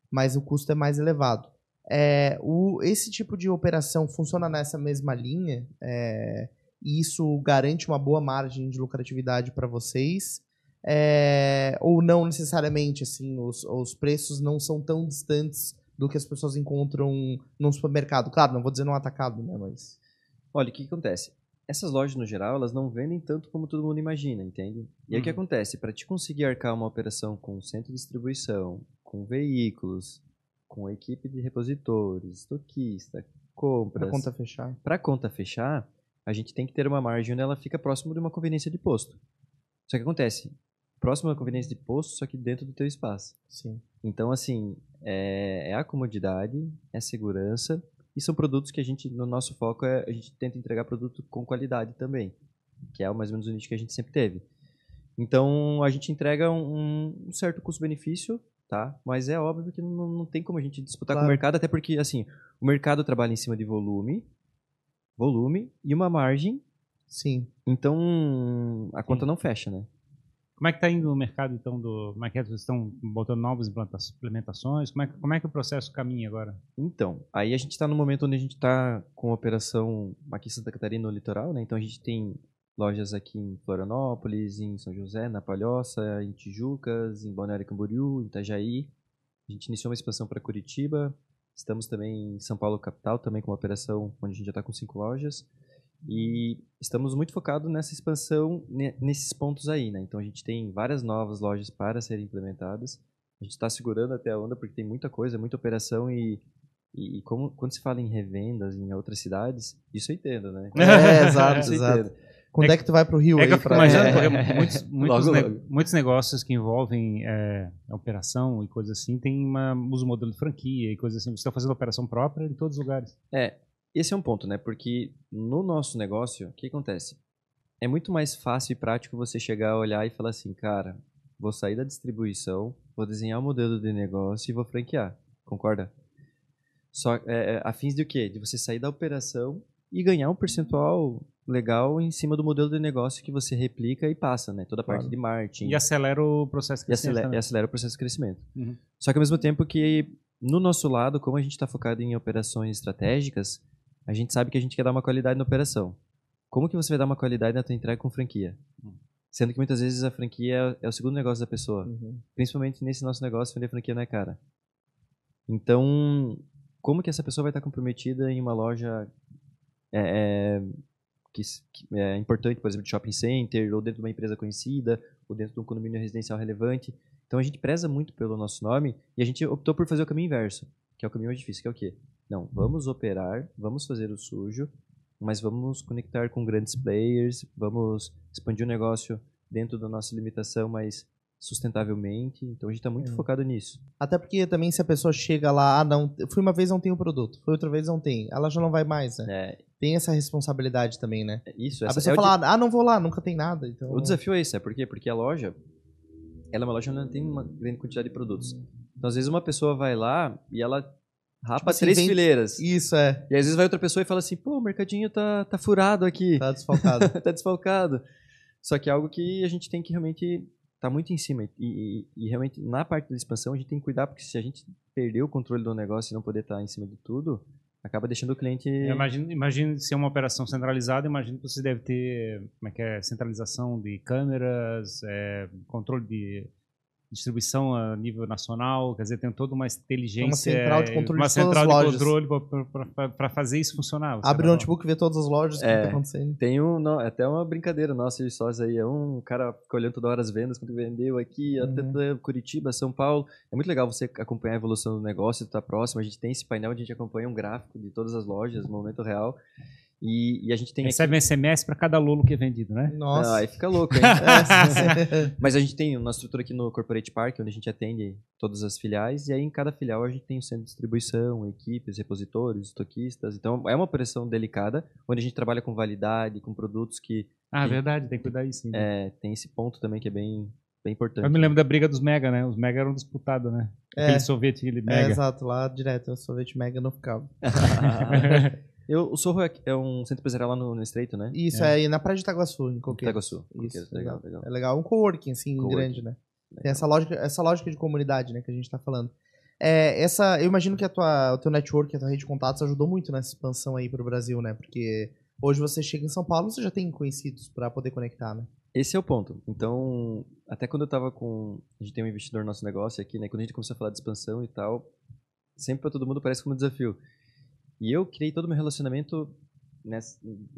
Mas o custo é mais elevado. É, o, esse tipo de operação funciona nessa mesma linha, é, e isso garante uma boa margem de lucratividade para vocês, é, ou não necessariamente, assim, os, os preços não são tão distantes do que as pessoas encontram num supermercado. Claro, não vou dizer num atacado, né? Mas. Olha, o que, que acontece? Essas lojas, no geral, elas não vendem tanto como todo mundo imagina, entende? E aí o que Uhum. acontece? Para te conseguir arcar uma operação com centro de distribuição, com veículos, com equipe de repositores, estoquista, Pra compras, conta fechar. para conta fechar, a gente tem que ter uma margem onde ela fica próximo de uma conveniência de posto. Só que acontece, próximo da conveniência de posto, só que dentro do teu espaço. Sim. Então, assim, é, é a comodidade, é a segurança, e são produtos que a gente, no nosso foco, é, a gente tenta entregar produto com qualidade também, que é mais ou menos o nicho que a gente sempre teve. Então, a gente entrega um, um certo custo-benefício, tá? Mas é óbvio que não, não tem como a gente disputar com Claro. o mercado, até porque, assim, o mercado trabalha em cima de volume, volume e uma margem, Sim. então a conta não fecha, né? Como é que está indo o mercado, então, do... Como é que é? Vocês estão botando novas implementações? Como é, que- como é que o processo caminha agora? Então, aí a gente está no momento onde a gente está com a operação aqui em Santa Catarina, no litoral, né? Então a gente tem lojas aqui em Florianópolis, em São José, na Palhoça, em Tijucas, em Balneário Camboriú, em Itajaí. A gente iniciou uma expansão para Curitiba. Estamos também em São Paulo capital, também com uma operação onde a gente já está com cinco lojas. E estamos muito focados nessa expansão ne- nesses pontos aí, né? Então a gente tem várias novas lojas para serem implementadas. A gente está segurando até a onda porque tem muita coisa, muita operação e e, e como, quando se fala em revendas em outras cidades, isso eu entendo, né? É, exato, exato. entendo. Quando é, que tu vai pro Rio É aí que eu fico pra- É. muitos, muitos, Logo, ne- logo. muitos negócios que envolvem é, operação e coisas assim, tem uma, usa o modelo de franquia e coisas assim. Você está fazendo operação própria em todos os lugares. É, esse é um ponto, né? Porque no nosso negócio, o que acontece? É muito mais fácil e prático você chegar, olhar e falar assim, cara, vou sair da distribuição, vou desenhar o modelo de negócio e vou franquear. Concorda? Só é, é, a fins de o quê? De você sair da operação e ganhar um percentual legal em cima do modelo de negócio que você replica e passa, né? Toda a parte Claro. de marketing. E acelera o processo de e crescimento acelera, e acelera o processo de crescimento. Uhum. Só que ao mesmo tempo que, no nosso lado, como a gente está focado em operações estratégicas, a gente sabe que a gente quer dar uma qualidade na operação. Como que você vai dar uma qualidade na tua entrega com franquia? Sendo que muitas vezes a franquia é, o segundo negócio da pessoa. Uhum. Principalmente nesse nosso negócio, vender franquia não é cara. Então, como que essa pessoa vai estar comprometida em uma loja é, é, que, que é importante, por exemplo, de shopping center, ou dentro de uma empresa conhecida, ou dentro de um condomínio residencial relevante? Então a gente preza muito pelo nosso nome e a gente optou por fazer o caminho inverso, que é o caminho mais difícil, que é o quê? Não, vamos operar, vamos fazer o sujo, mas vamos conectar com grandes players, vamos expandir o negócio dentro da nossa limitação, mas sustentavelmente. Então a gente está muito Hum. focado nisso. Até porque também se a pessoa chega lá, ah, não, fui uma vez não tem o produto, foi outra vez não tem, ela já não vai mais, né? É, Tem essa responsabilidade também, né? isso, a pessoa é fala, ah, não vou lá, nunca tem nada. Então... O desafio é esse, é por quê? Porque a loja, ela é uma loja onde não tem uma grande quantidade de produtos. Então, às vezes, uma pessoa vai lá e ela rapa Tipo assim, três vem- fileiras. Isso é, E às vezes vai outra pessoa e fala assim, pô, o mercadinho tá, tá furado aqui, tá desfalcado. tá desfalcado. Só que é algo que a gente tem que realmente tá muito em cima. E, e- e realmente, na parte da expansão, a gente tem que cuidar, porque se a gente perder o controle do negócio e não poder estar em cima de tudo, acaba deixando o cliente... Eu Imagino, imagino se é uma operação centralizada, imagino que você deve ter como é que é, centralização de câmeras, é, controle de distribuição a nível nacional, quer dizer, tem toda uma inteligência, uma central de controle uma de todas central as de controle para fazer isso funcionar. Abre o lá. notebook e vê todas as lojas, o que É. tá acontecendo. Tem um, não, até uma brincadeira nossa de sócios aí. É um cara fica olhando toda hora as vendas, quanto vendeu aqui, Uhum. até Curitiba, São Paulo. É muito legal você acompanhar a evolução do negócio, estar próximo. A gente tem esse painel onde a gente acompanha um gráfico de todas as lojas no momento real. E, e a gente tem aqui. Recebe um SMS para cada lolo que é vendido, né? Nossa. Não, aí fica louco, hein? É, Mas a gente tem uma estrutura aqui no Corporate Park, onde a gente atende todas as filiais, e aí em cada filial a gente tem um centro de distribuição, equipes, repositores, estoquistas. Então é uma operação delicada, onde a gente trabalha com validade, com produtos que Ah, verdade, tem que cuidar disso. sim. é, tem esse ponto também que é bem, bem importante. Eu me lembro da briga dos Mega, né? Os Mega eram disputados, né? É. Aquele sorvete, aquele É, Mega. exato, lá direto, o sorvete mega não ficava. Eu, o Sorro é, é um centro empresarial lá no, no Estreito, né? Isso, é, aí na Praia de Itaguaçu, em Coqueiros. Itaguaçu. Isso, Coqueiros, legal, exato. legal. É legal, um coworking, assim, Coworking. grande, né? Legal. Tem essa lógica, essa lógica de comunidade, né, que a gente tá falando. É, essa, eu imagino que a tua, o teu network, a tua rede de contatos ajudou muito nessa expansão aí pro Brasil, né? Porque hoje você chega em São Paulo, você já tem conhecidos pra poder conectar, né? Esse é o ponto. Então, até quando eu tava com. A gente tem um investidor no nosso negócio aqui, né? Quando a gente começou a falar de expansão e tal, sempre pra todo mundo parece como um desafio. E eu criei todo o meu relacionamento nessa-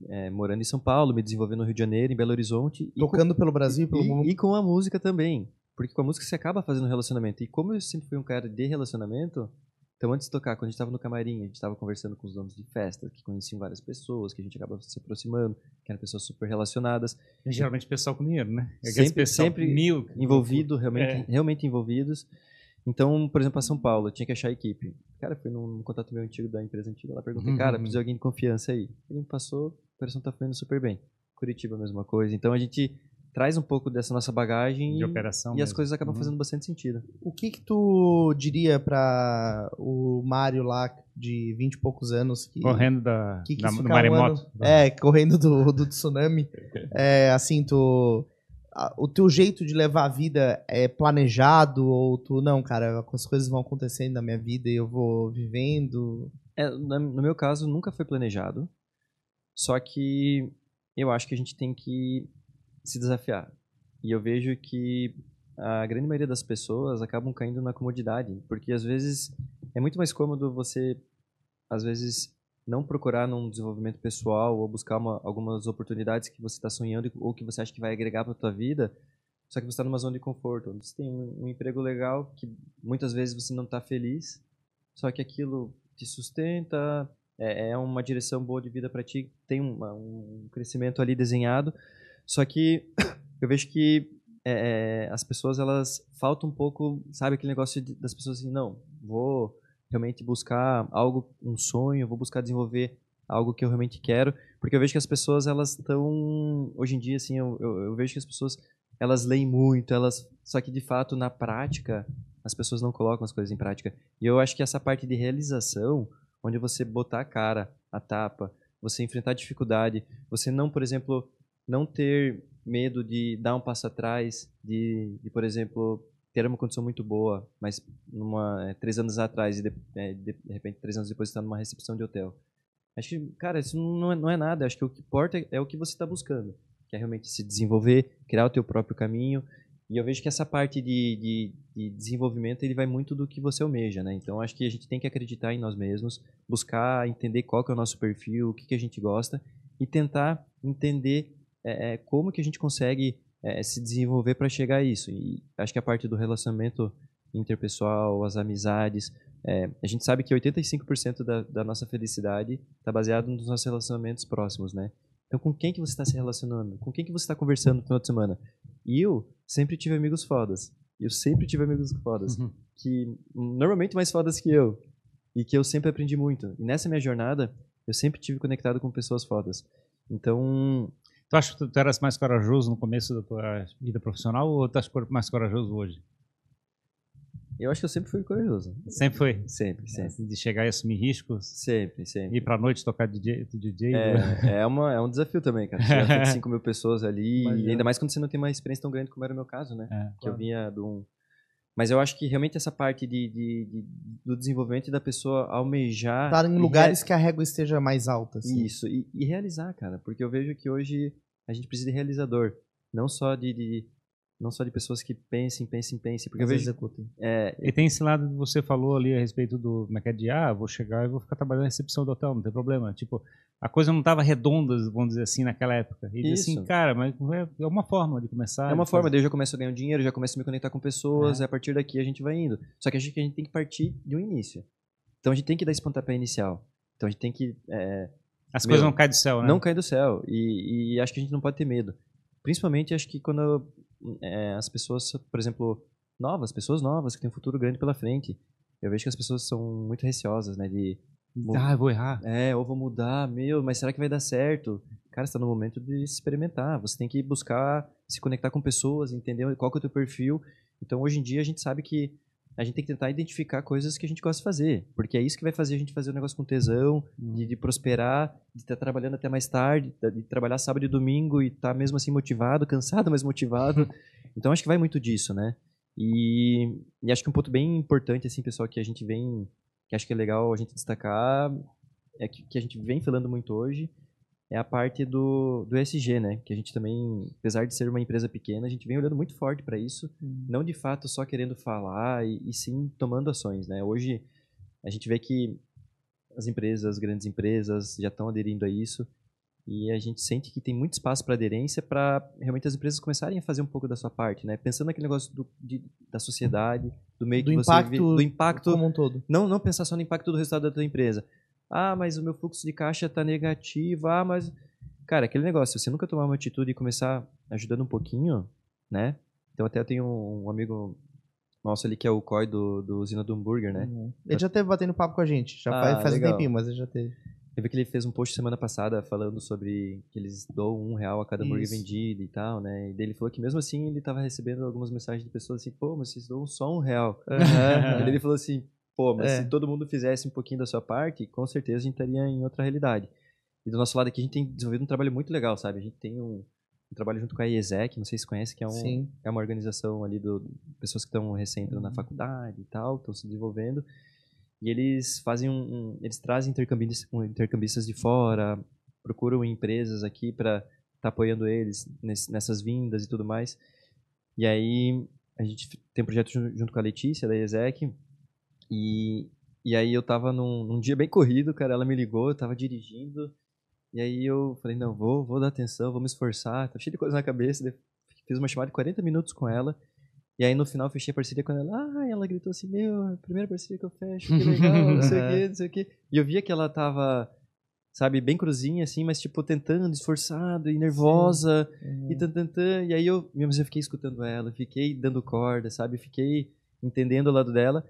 é, morando em São Paulo, me desenvolvendo no Rio de Janeiro, em Belo Horizonte. e com- Tocando pelo Brasil, pelo mundo. E, e com a música também. Porque com a música você acaba fazendo relacionamento. E como eu sempre fui um cara de relacionamento, então antes de tocar, quando a gente tava no camarim, a gente tava conversando com os donos de festa, que conheciam várias pessoas, que a gente acaba se aproximando, que eram pessoas super relacionadas, E Geralmente pessoal com dinheiro, né? Aqueles Sempre- pessoal sempre mil. envolvido, realmente, É. realmente envolvidos. Então, por exemplo, a São Paulo, eu tinha que achar a equipe. Cara, fui num, num contato meu antigo da empresa antiga, lá perguntei, Uhum. cara, preciso de alguém de confiança aí. Ele me passou, a operação tá fluindo super bem. Curitiba, a mesma coisa. Então a gente traz um pouco dessa nossa bagagem De e- operação e as coisas acabam Uhum. fazendo bastante sentido. O que que tu diria pra o Mário lá, de 20 e poucos anos, que... Correndo da, que da, do um maremoto. ano- é, correndo do, do tsunami. É, assim, tu. O teu jeito de levar a vida é planejado ou tu, não, cara, as coisas vão acontecendo na minha vida e eu vou vivendo. É, no meu caso, nunca foi planejado. Só que eu acho que a gente tem que se desafiar. E eu vejo que a grande maioria das pessoas acabam caindo na comodidade. Porque às vezes é muito mais cômodo você, às vezes, não procurar num desenvolvimento pessoal ou buscar uma- algumas oportunidades que você está sonhando ou que você acha que vai agregar para tua vida. Só que você está numa zona de conforto. onde Você tem um, um emprego legal que muitas vezes você não está feliz. Só que aquilo te sustenta, é, é uma direção boa de vida para ti, tem uma- um crescimento ali desenhado. Só que eu vejo que é, é, as pessoas elas faltam um pouco, sabe aquele negócio de- das pessoas assim, não, vou realmente buscar algo, um sonho, vou buscar desenvolver algo que eu realmente quero, porque eu vejo que as pessoas elas estão hoje em dia assim, eu, eu, eu vejo que as pessoas elas leem muito, elas só que de fato na prática as pessoas não colocam as coisas em prática. E eu acho que essa parte de realização, onde você botar a cara, a tapa, você enfrentar dificuldade, você não, por exemplo, não ter medo de dar um passo atrás, de, de por exemplo, ter uma condição muito boa, mas numa, é, três anos atrás e de, é, de, de repente três anos depois estar numa recepção de hotel. Acho que, cara, isso não é, não é nada. Acho que o que importa é, é o que você está buscando, que é realmente se desenvolver, criar o teu próprio caminho. E eu vejo que essa parte de, de, de desenvolvimento ele vai muito do que você almeja, né? Então acho que a gente tem que acreditar em nós mesmos, buscar entender qual que é o nosso perfil, o que, que a gente gosta e tentar entender é, é, como que a gente consegue é, se desenvolver para chegar a isso. E acho que a parte do relacionamento interpessoal, as amizades, é, a gente sabe que 85% da, da nossa felicidade está baseado nos nossos relacionamentos próximos, né? Então, com quem que você está se relacionando? Com quem que você está conversando no final de semana? E eu sempre tive amigos fodas. Eu sempre tive amigos fodas. Uhum. Que normalmente mais fodas que eu. E que eu sempre aprendi muito. E nessa minha jornada, eu sempre tive conectado com pessoas fodas. Então, Tu acha que tu, eras mais corajoso no começo da tua vida profissional ou tu acha que mais corajoso hoje? eu acho que eu sempre fui corajoso. Sempre foi. Sempre, sempre. De chegar e assumir riscos, Sempre, sempre. ir pra noite tocar DJ, DJ É, é, uma, é um desafio também, cara. Chegar com 5 mil pessoas ali, e ainda mais quando você não tem uma experiência tão grande como era o meu caso, né? É. Que eu vinha de um... Mas eu acho que realmente essa parte de, de- de- do desenvolvimento da pessoa almejar... Estar em e lugares que a régua esteja mais alta. Assim. Isso, e, e realizar, cara. Porque eu vejo que hoje a gente precisa de realizador. Não só de, de não só de pessoas que pensem, pensem, pensem, porque eu Mas vejo executem. é, E tem esse lado que você falou ali a respeito do. Como é que é de, ah, vou chegar e vou ficar trabalhando na recepção do hotel, não tem problema. Tipo, a coisa não estava redonda, vamos dizer assim, naquela época. E assim, cara, mas é- é uma forma de começar. É uma forma, daí eu já começo a ganhar um dinheiro, já começo a me conectar com pessoas, É. e a partir daqui a gente vai indo. Só que a gente, a gente tem que partir de um início. Então a gente tem que dar esse pontapé inicial. Então a gente tem que é, As Meu, coisas não caem do céu, né? não cair do céu. E, e acho que a gente não pode ter medo. Principalmente acho que quando é, as pessoas, por exemplo, novas, pessoas novas que têm um futuro grande pela frente. Eu vejo que as pessoas são muito receosas, né? De, Ah, eu vou errar. é, ou vou mudar, meu, mas será que vai dar certo? Cara, está no momento de experimentar. Você tem que buscar se conectar com pessoas, entender qual que é o teu perfil. Então, hoje em dia, a gente sabe que a gente tem que tentar identificar coisas que a gente gosta de fazer. Porque é isso que vai fazer a gente fazer o negócio com tesão, de, de prosperar, de estar trabalhando até mais tarde, de trabalhar sábado e domingo e estar mesmo assim motivado, cansado, mas motivado. então, acho que vai muito disso, né? E, e acho que um ponto bem importante, assim, pessoal, que a gente vem, que acho que é legal a gente destacar, é que, que a gente vem falando muito hoje, é a parte do, do ESG, né? Que a gente também, apesar de ser uma empresa pequena, a gente vem olhando muito forte para isso, não de fato só querendo falar, e, e sim tomando ações, né? Hoje a gente vê que as empresas, as grandes empresas já estão aderindo a isso e a gente sente que tem muito espaço para aderência para realmente as empresas começarem a fazer um pouco da sua parte, né? Pensando naquele negócio do, de- da sociedade, do meio Do que você impacto vive, do impacto Como um todo. não, não pensar só no impacto do resultado da tua empresa. Ah, mas o meu fluxo de caixa está negativo. Ah, mas. Cara, aquele negócio, se você nunca tomar uma atitude e começar ajudando um pouquinho, né? Então, até eu tenho um amigo nosso ali que é o COI do, do Usina do Hambúrguer, né? Uhum. Ele já teve batendo papo com a gente. Já Ah, faz, faz um legal. tempinho, mas ele já teve. Eu vi que ele fez um post semana passada falando sobre que eles doam um real a cada hambúrguer vendido e tal, né? E daí ele falou que mesmo assim ele tava recebendo algumas mensagens de pessoas assim, pô, mas vocês doam só um real. E daí ele falou assim, pô, mas É. se todo mundo fizesse um pouquinho da sua parte, com certeza a gente estaria em outra realidade. E do nosso lado aqui a gente tem desenvolvido um trabalho muito legal, sabe? A gente tem um, um trabalho junto com a IESEC, não sei se conhece, que é, um, Sim. é uma organização ali do pessoas que estão recém entrando Uhum. na faculdade e tal, estão se desenvolvendo. E eles fazem um, um- eles trazem intercambistas, intercambistas de fora, procuram empresas aqui para estar tá apoiando eles ness- nessas vindas e tudo mais. E aí a gente tem um projeto jun- junto com a Letícia da IESEC e e aí eu tava num, num dia bem corrido, cara, ela me ligou, eu tava dirigindo e aí eu falei, não, vou, vou dar atenção, vou me esforçar, tá cheio de coisa na cabeça, fiz uma chamada de 40 minutos com ela e aí no final fechei a parceria com ela. Ah, ela gritou assim: Meu, é a primeira parceria que eu fecho, que legal, não sei o que, não sei o que. E eu via que ela tava, sabe, bem cruzinha assim, mas tipo tentando, esforçado e nervosa Uhum. e tan, tan, tan. E aí eu, mesmo eu fiquei escutando ela, fiquei dando corda, sabe, fiquei entendendo o lado dela.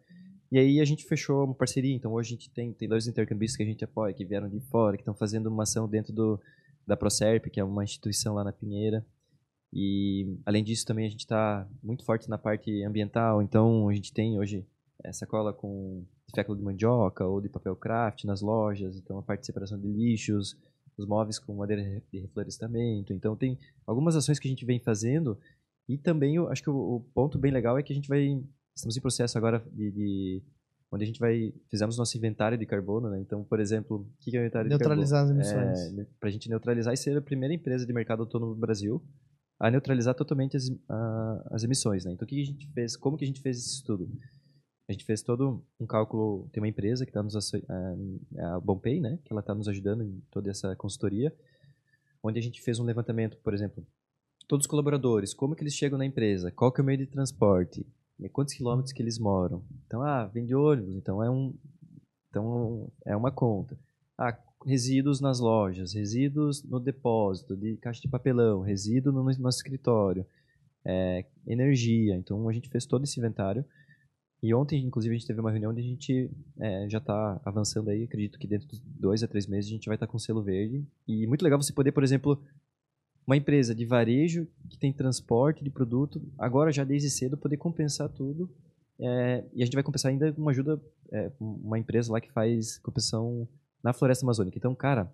E aí a gente fechou uma parceria. Então hoje a gente tem, tem dois intercambistas que a gente apoia, que vieram de fora, que estão fazendo uma ação dentro do, da Procerp, que é uma instituição lá na Pinheira. E além disso também a gente está muito forte na parte ambiental, então a gente tem hoje eh, sacola com fécula de mandioca ou de papel craft nas lojas, então a parte de separação de lixos, os móveis com madeira de reflorestamento, então tem algumas ações que a gente vem fazendo e também eu acho que o, o ponto bem legal é que a gente vai estamos em processo agora de, de onde a gente vai fizemos nosso inventário de carbono, né? Então, por exemplo, o que é o inventário Neutralizar as de emissões. carbono? É, para a gente neutralizar e ser a primeira empresa de mercado autônomo do Brasil a neutralizar totalmente as, a- as emissões, né? Então, o que a gente fez? Como que a gente fez esse estudo? A gente fez todo um cálculo. Tem uma empresa que está nos asso- é a Bompay, né? Que ela está nos ajudando em toda essa consultoria, onde a gente fez um levantamento, por exemplo, todos os colaboradores, como que eles chegam na empresa, qual que é o meio de transporte, né, quantos quilômetros que eles moram. Então, ah, vem de ônibus, então é um, então é uma conta. Ah, resíduos nas lojas, resíduos no depósito de caixa de papelão, resíduo no nosso escritório, é, energia. Então a gente fez todo esse inventário. E ontem, inclusive, a gente teve uma reunião onde a gente é, já está avançando aí. Acredito que dentro de dois a três meses a gente vai estar com selo verde. E muito legal você poder, por exemplo, uma empresa de varejo que tem transporte de produto, agora já desde cedo poder compensar tudo. É, e a gente vai compensar ainda com uma ajuda, é, uma empresa lá que faz compensação na floresta amazônica. Então, cara,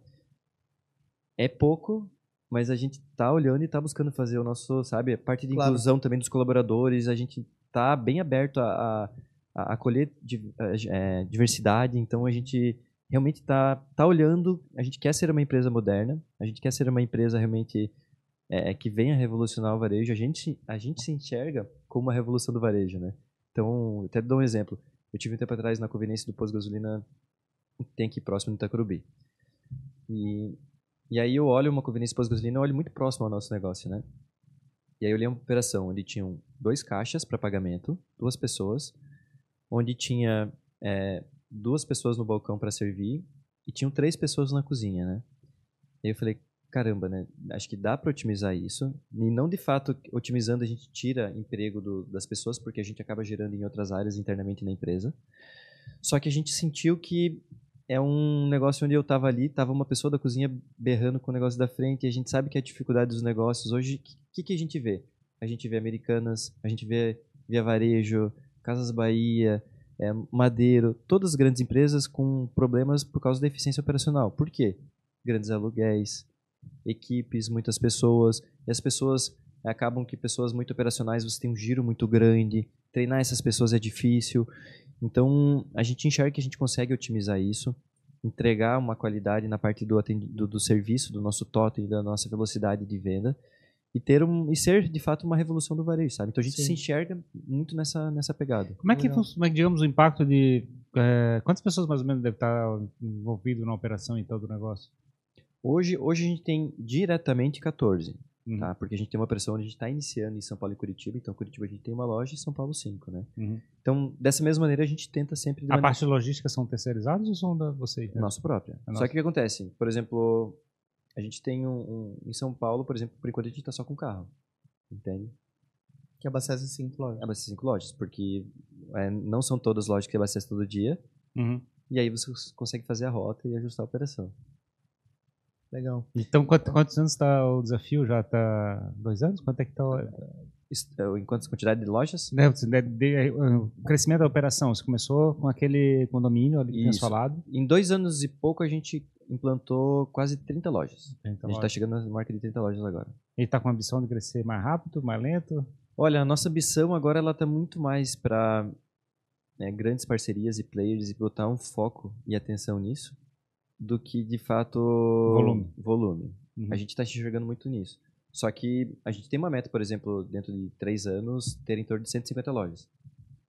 é pouco, mas a gente tá olhando e tá buscando fazer o nosso, sabe, a parte de Claro. inclusão também dos colaboradores, a gente tá bem aberto a, a, a acolher di- é, diversidade, então a gente realmente tá, tá olhando, a gente quer ser uma empresa moderna, a gente quer ser uma empresa realmente é, que venha revolucionar o varejo, a gente, a gente se enxerga como uma revolução do varejo, né? Então, até dou um exemplo. Eu tive um tempo atrás na conveniência do posto de gasolina, tem aqui próximo do Itacurubi. E, e aí eu olho uma conveniência de posto de gasolina, eu olho muito próximo ao nosso negócio, né? E aí eu li uma operação onde tinham dois caixas para pagamento, duas pessoas, onde tinha é, duas pessoas no balcão para servir e tinham três pessoas na cozinha, né? E eu falei, caramba, né? Acho que dá para otimizar isso. E não de fato otimizando a gente tira emprego do, das pessoas, porque a gente acaba gerando em outras áreas internamente na empresa. Só que a gente sentiu que é um negócio onde eu estava ali, estava uma pessoa da cozinha berrando com o negócio da frente, e a gente sabe que a dificuldade dos negócios hoje, o que, que a gente vê? A gente vê Americanas, a gente vê Via Varejo, Casas Bahia, é, Madeiro, todas as grandes empresas com problemas por causa da eficiência operacional. Por quê? Grandes aluguéis, equipes, muitas pessoas, e as pessoas acabam que pessoas muito operacionais, você tem um giro muito grande, treinar essas pessoas é difícil, então, a gente enxerga que a gente consegue otimizar isso, entregar uma qualidade na parte do, do, do serviço, do nosso totem, da nossa velocidade de venda e ter um e ser de fato uma revolução do varejo, sabe? Então a gente Sim. se enxerga muito nessa nessa pegada. Como é que como é que digamos o impacto de é, quantas pessoas mais ou menos deve estar envolvido na operação e todo o negócio? Hoje hoje a gente tem diretamente 14. Uhum. Tá? Porque a gente tem uma operação onde a gente está iniciando em São Paulo e Curitiba, então Curitiba a gente tem uma loja e São Paulo cinco, né? Uhum. Então, dessa mesma maneira, a gente tenta sempre... A parte de logística são terceirizados ou são da vocês? Né? Nossa própria. É Só que o que acontece? Por exemplo, a gente tem um, um, Em São Paulo, por exemplo, por enquanto a gente está só com carro. Entende? Que abastece cinco lojas. Abastece cinco lojas, porque é, não são todas lojas que abastecem todo dia. Uhum. E aí você consegue fazer a rota e ajustar a operação. Legal. Então, quantos, quantos anos está o desafio? Já está dois anos? Quanto é que está Em quantas quantidade de lojas? Né, de, de, de, o crescimento da operação, você começou com aquele condomínio ali que falado? Em dois anos e pouco a gente implantou quase 30 lojas. 30 a gente está chegando na marca de 30 lojas agora. E está com a ambição de crescer mais rápido, mais lento? Olha, a nossa ambição agora ela está muito mais para né, grandes parcerias e players e botar um foco e atenção nisso do que de fato volume. volume. Uhum. A gente está enxergando muito nisso. Só que a gente tem uma meta, por exemplo, dentro de três anos, ter em torno de 150 lojas.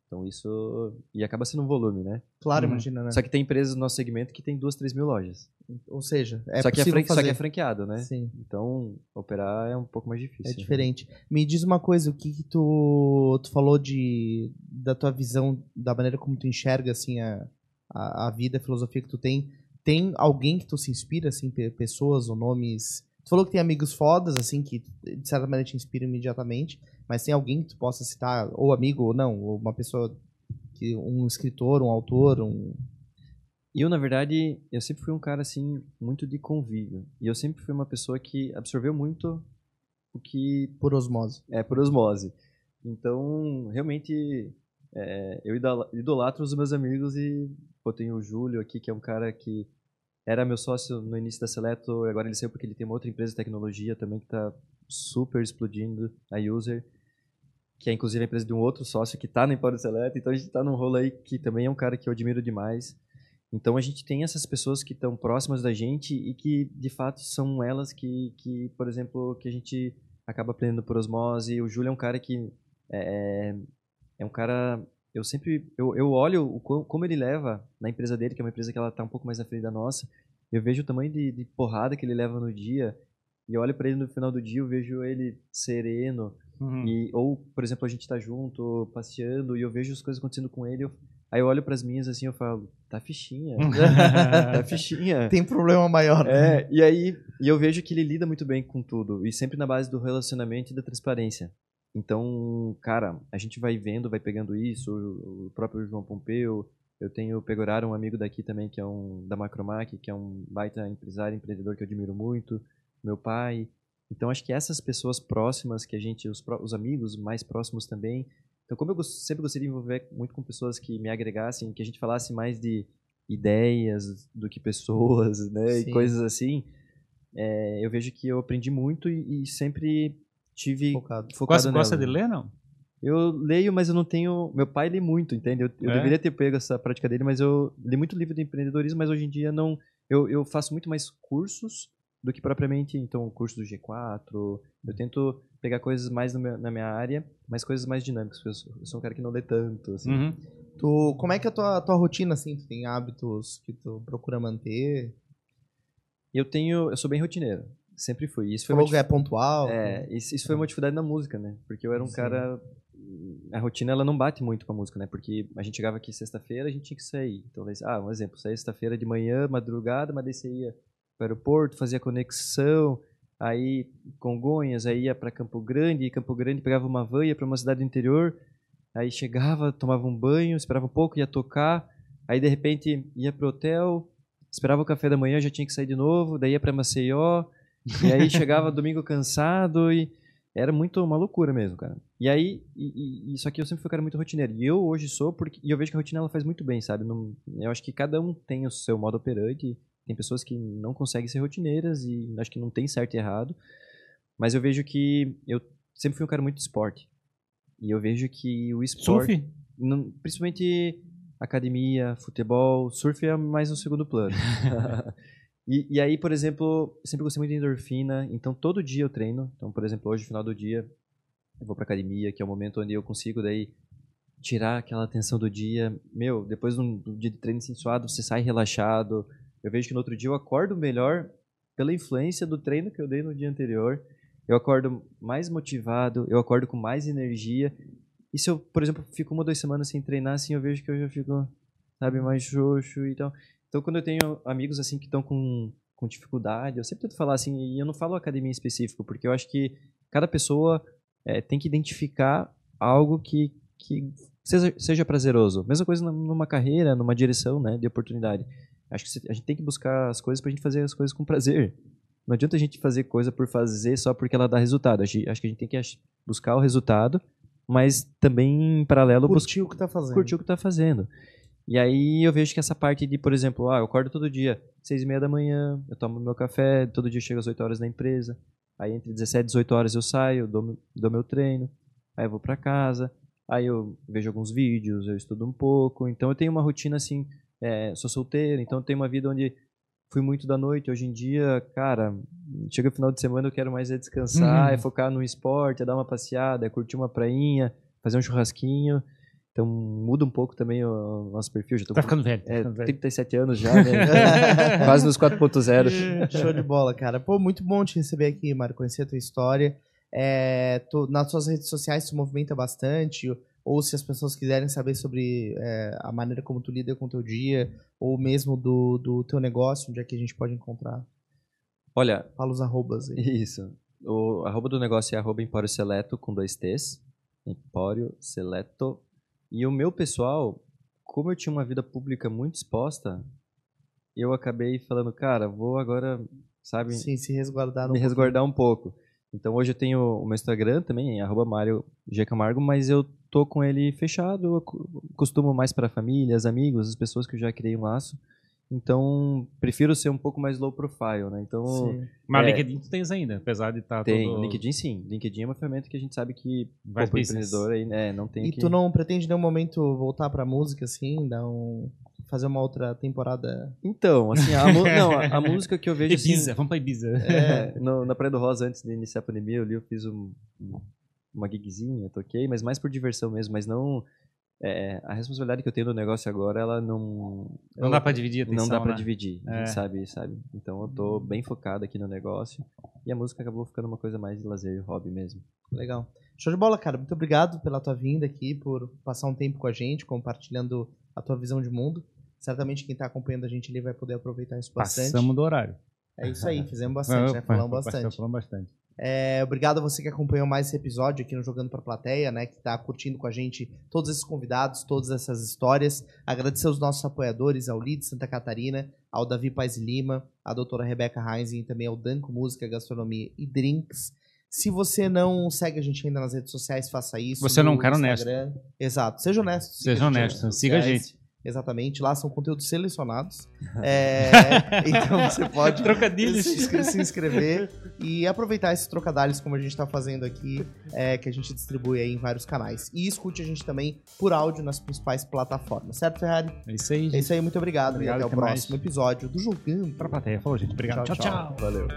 Então isso. E acaba sendo um volume, né? Claro, uhum. imagina, né? Só que tem empresas no nosso segmento que tem duas, três mil lojas. Ou seja, é só que, é fran... só que é franqueado, né? Sim. Então, operar é um pouco mais difícil. É diferente. Me diz uma coisa, o que, que tu, tu falou de da tua visão, da maneira como tu enxerga assim a, a, a vida, a filosofia que tu tem tem alguém que tu se inspira, assim, pessoas ou nomes. Falou que tem amigos fodas, assim, que de certa maneira te inspiram imediatamente, mas tem alguém que tu possa citar, ou amigo ou não, ou uma pessoa, que um escritor, um autor, um. Eu, na verdade, eu sempre fui um cara, assim, muito de convívio. E eu sempre fui uma pessoa que absorveu muito o que. Por osmose. É, por osmose. Então, realmente, é, eu idolatro os meus amigos e pô, tem o Júlio aqui, que é um cara que era meu sócio no início da Seleto, agora ele saiu porque ele tem uma outra empresa de tecnologia também que está super explodindo, a User, que é inclusive a empresa de um outro sócio que está na Empório Seleto, então a gente está num rolo aí que também é um cara que eu admiro demais. Então a gente tem essas pessoas que estão próximas da gente e que de fato são elas que, que por exemplo, que a gente acaba aprendendo por osmose. O Júlio é um cara que é, é um cara eu sempre eu, eu olho o, como ele leva na empresa dele, que é uma empresa que ela está um pouco mais na frente da nossa. Eu vejo o tamanho de, de porrada que ele leva no dia e eu olho para ele no final do dia, eu vejo ele sereno uhum. e ou por exemplo a gente está junto passeando e eu vejo as coisas acontecendo com ele. Eu, aí eu olho para as minhas assim, eu falo, tá fichinha, tá fichinha. Tem problema maior. É, e aí e eu vejo que ele lida muito bem com tudo e sempre na base do relacionamento e da transparência. Então, cara, a gente vai vendo, vai pegando isso, o próprio João Pompeu, eu tenho o Pegoraro, um amigo daqui também, que é um da Macromac, que é um baita empresário, empreendedor que eu admiro muito, meu pai. Então, acho que essas pessoas próximas, que a gente, os, os amigos mais próximos também. Então, como eu sempre gostaria de envolver muito com pessoas que me agregassem, que a gente falasse mais de ideias do que pessoas, né, Sim. e coisas assim, é, eu vejo que eu aprendi muito e, e sempre tive focado, focado Gosta, gosta de ler, não? Eu leio, mas eu não tenho. Meu pai lê muito, entende? Eu, eu é? deveria ter pego essa prática dele, mas eu li muito livro de empreendedorismo, mas hoje em dia não. Eu, eu faço muito mais cursos do que propriamente, então, o curso do G4. Eu tento pegar coisas mais meu- na minha área, mas coisas mais dinâmicas, porque eu sou, eu sou um cara que não lê tanto, assim. Uhum. Tu, como é que é a tua, tua rotina, assim? Tu tem hábitos que tu procura manter? Eu tenho, eu sou bem rotineiro, sempre fui. Isso foi Falou uma é pontual? É, isso, isso foi uma dificuldade na música, né? Porque eu era um Sim. cara. A rotina ela não bate muito com a música, né? Porque a gente chegava aqui sexta-feira, a gente tinha que sair. Então, ah, um exemplo, saía sexta-feira de manhã, madrugada, mas daí você ia para o aeroporto, fazia conexão, aí Congonhas, aí ia para Campo Grande, e Campo Grande pegava uma van, ia para uma cidade do interior, aí chegava, tomava um banho, esperava um pouco, ia tocar, aí de repente ia pro hotel, esperava o café da manhã, já tinha que sair de novo, daí ia para Maceió, e aí chegava domingo cansado e era muito uma loucura mesmo, cara. E aí, e, e, isso aqui eu sempre fui um cara muito rotineiro. E eu hoje sou, porque e eu vejo que a rotina ela faz muito bem, sabe? Não, eu acho que cada um tem o seu modo operante. Tem pessoas que não conseguem ser rotineiras e acho que não tem certo e errado. Mas eu vejo que eu sempre fui um cara muito de esporte. E eu vejo que o esporte. Surf? Principalmente academia, futebol, surf é mais no segundo plano. e, e aí, por exemplo, sempre gostei muito de endorfina, então todo dia eu treino. Então, por exemplo, hoje, no final do dia, eu vou pra academia, que é o momento onde eu consigo daí tirar aquela tensão do dia. Meu, depois de um dia de treino assim, suado, você sai relaxado. Eu vejo que no outro dia eu acordo melhor pela influência do treino que eu dei no dia anterior. Eu acordo mais motivado, eu acordo com mais energia. E se eu, por exemplo, fico uma ou duas semanas sem treinar, assim, eu vejo que eu já fico, sabe, mais xoxo e tal. Então, quando eu tenho amigos, assim, que estão com, com dificuldade, eu sempre tento falar, assim, e eu não falo academia em específico, porque eu acho que cada pessoa eh, tem que identificar algo que, que seja, seja prazeroso. Mesma coisa num- numa carreira, numa direção, né, de oportunidade. Acho que a gente tem que buscar as coisas pra gente fazer as coisas com prazer. Não adianta a gente fazer coisa por fazer só porque ela dá resultado. Acho, acho que a gente tem que buscar o resultado, mas também em paralelo Curtiu o que tá fazendo. curtir o que tá fazendo. E aí eu vejo que essa parte de, por exemplo, ah, eu acordo todo dia, seis e meia da manhã, eu tomo meu café, todo dia eu chego às 8 horas na empresa, aí entre 17 e 18 horas eu saio, dou, meu- dou meu treino, aí eu vou pra casa, aí eu vejo alguns vídeos, eu estudo um pouco, então eu tenho uma rotina assim, é, sou solteiro, então eu tenho uma vida onde fui muito da noite, hoje em dia, cara, chega o final de semana eu quero mais é descansar, Uhum. é focar no esporte, é dar uma passeada, é curtir uma prainha, fazer um churrasquinho, então muda um pouco também o nosso perfil. Já tô Tá com ficando velho. Tá é, ficando velho. 37 anos já, né? Quase nos 4.0. Show de bola, cara. Pô, muito bom te receber aqui, Mário, conhecer a tua história. É, tu- nas suas redes sociais tu movimenta bastante, ou se as pessoas quiserem saber sobre é, a maneira como tu lida com o teu dia, ou mesmo do, do teu negócio, onde é que a gente pode encontrar? Olha, Fala os arrobas aí. isso. O arroba do negócio é arroba Empório Seleto com dois T's. Empório Seleto. E o meu pessoal, como eu tinha uma vida pública muito exposta, eu acabei falando, cara, vou agora, sabe, Sim, se resguardar um me pouquinho. resguardar um pouco. Então hoje eu tenho o meu Instagram também, arroba Mário G. Camargo, mas eu tô com ele fechado, eu costumo mais para famílias, amigos, as pessoas que eu já criei um laço. Então, prefiro ser um pouco mais low profile, né? Então, Sim. Mas É. LinkedIn tu tens ainda, apesar de estar tem. todo... LinkedIn sim. LinkedIn é uma ferramenta que a gente sabe que Vai business. empreendedor aí, né, não tem E que... tu não pretende em nenhum momento voltar pra música, assim, dar um... fazer uma outra temporada? Então, assim, a, mu- não, a, a música que eu vejo assim, Ibiza, vamos pra Ibiza. É, no- na Praia do Rosa, antes de iniciar a pandemia, eu, li, eu fiz um- um- uma gigzinha, toquei, mas mais por diversão mesmo, mas não... é, a responsabilidade que eu tenho no negócio agora, ela não... Não eu- dá pra dividir a atenção, Não dá pra né? dividir, É. gente sabe, sabe? Então eu tô bem focado aqui no negócio, e a música acabou ficando uma coisa mais de lazer e hobby mesmo. Legal. Show de bola, cara. Muito obrigado pela tua vinda aqui, por passar um tempo com a gente, compartilhando a tua visão de mundo. Certamente quem tá acompanhando a gente ali vai poder aproveitar isso bastante. Passamos do horário. É isso aí, fizemos bastante, né? Falamos bastante. Falamos bastante. É, obrigado a você que acompanhou mais esse episódio aqui no Jogando pra Plateia, né? Que tá curtindo com a gente todos esses convidados, todas essas histórias. Agradecer aos nossos apoiadores, ao Lid Santa Catarina, ao Davi Paz Lima, à doutora Rebeca Heinz e também ao Danco Música, Gastronomia e Drinks. Se você não segue a gente ainda nas redes sociais, faça isso. Você não é no cara Instagram. Exato. Seja honesto. Seja a honesto, siga a gente. Exatamente, lá são conteúdos selecionados. É, então você pode Trocadilhos. se, se inscrever e aproveitar esses trocadilhos como a gente está fazendo aqui, é, que a gente distribui aí em vários canais. E escute a gente também por áudio nas principais plataformas, certo, Ferrari? É isso aí, É gente. isso aí, muito obrigado, Obrigado, e até o até mais. próximo episódio do Jogando. Pra plateia. Falou, gente. Obrigado. tchau. tchau. Valeu.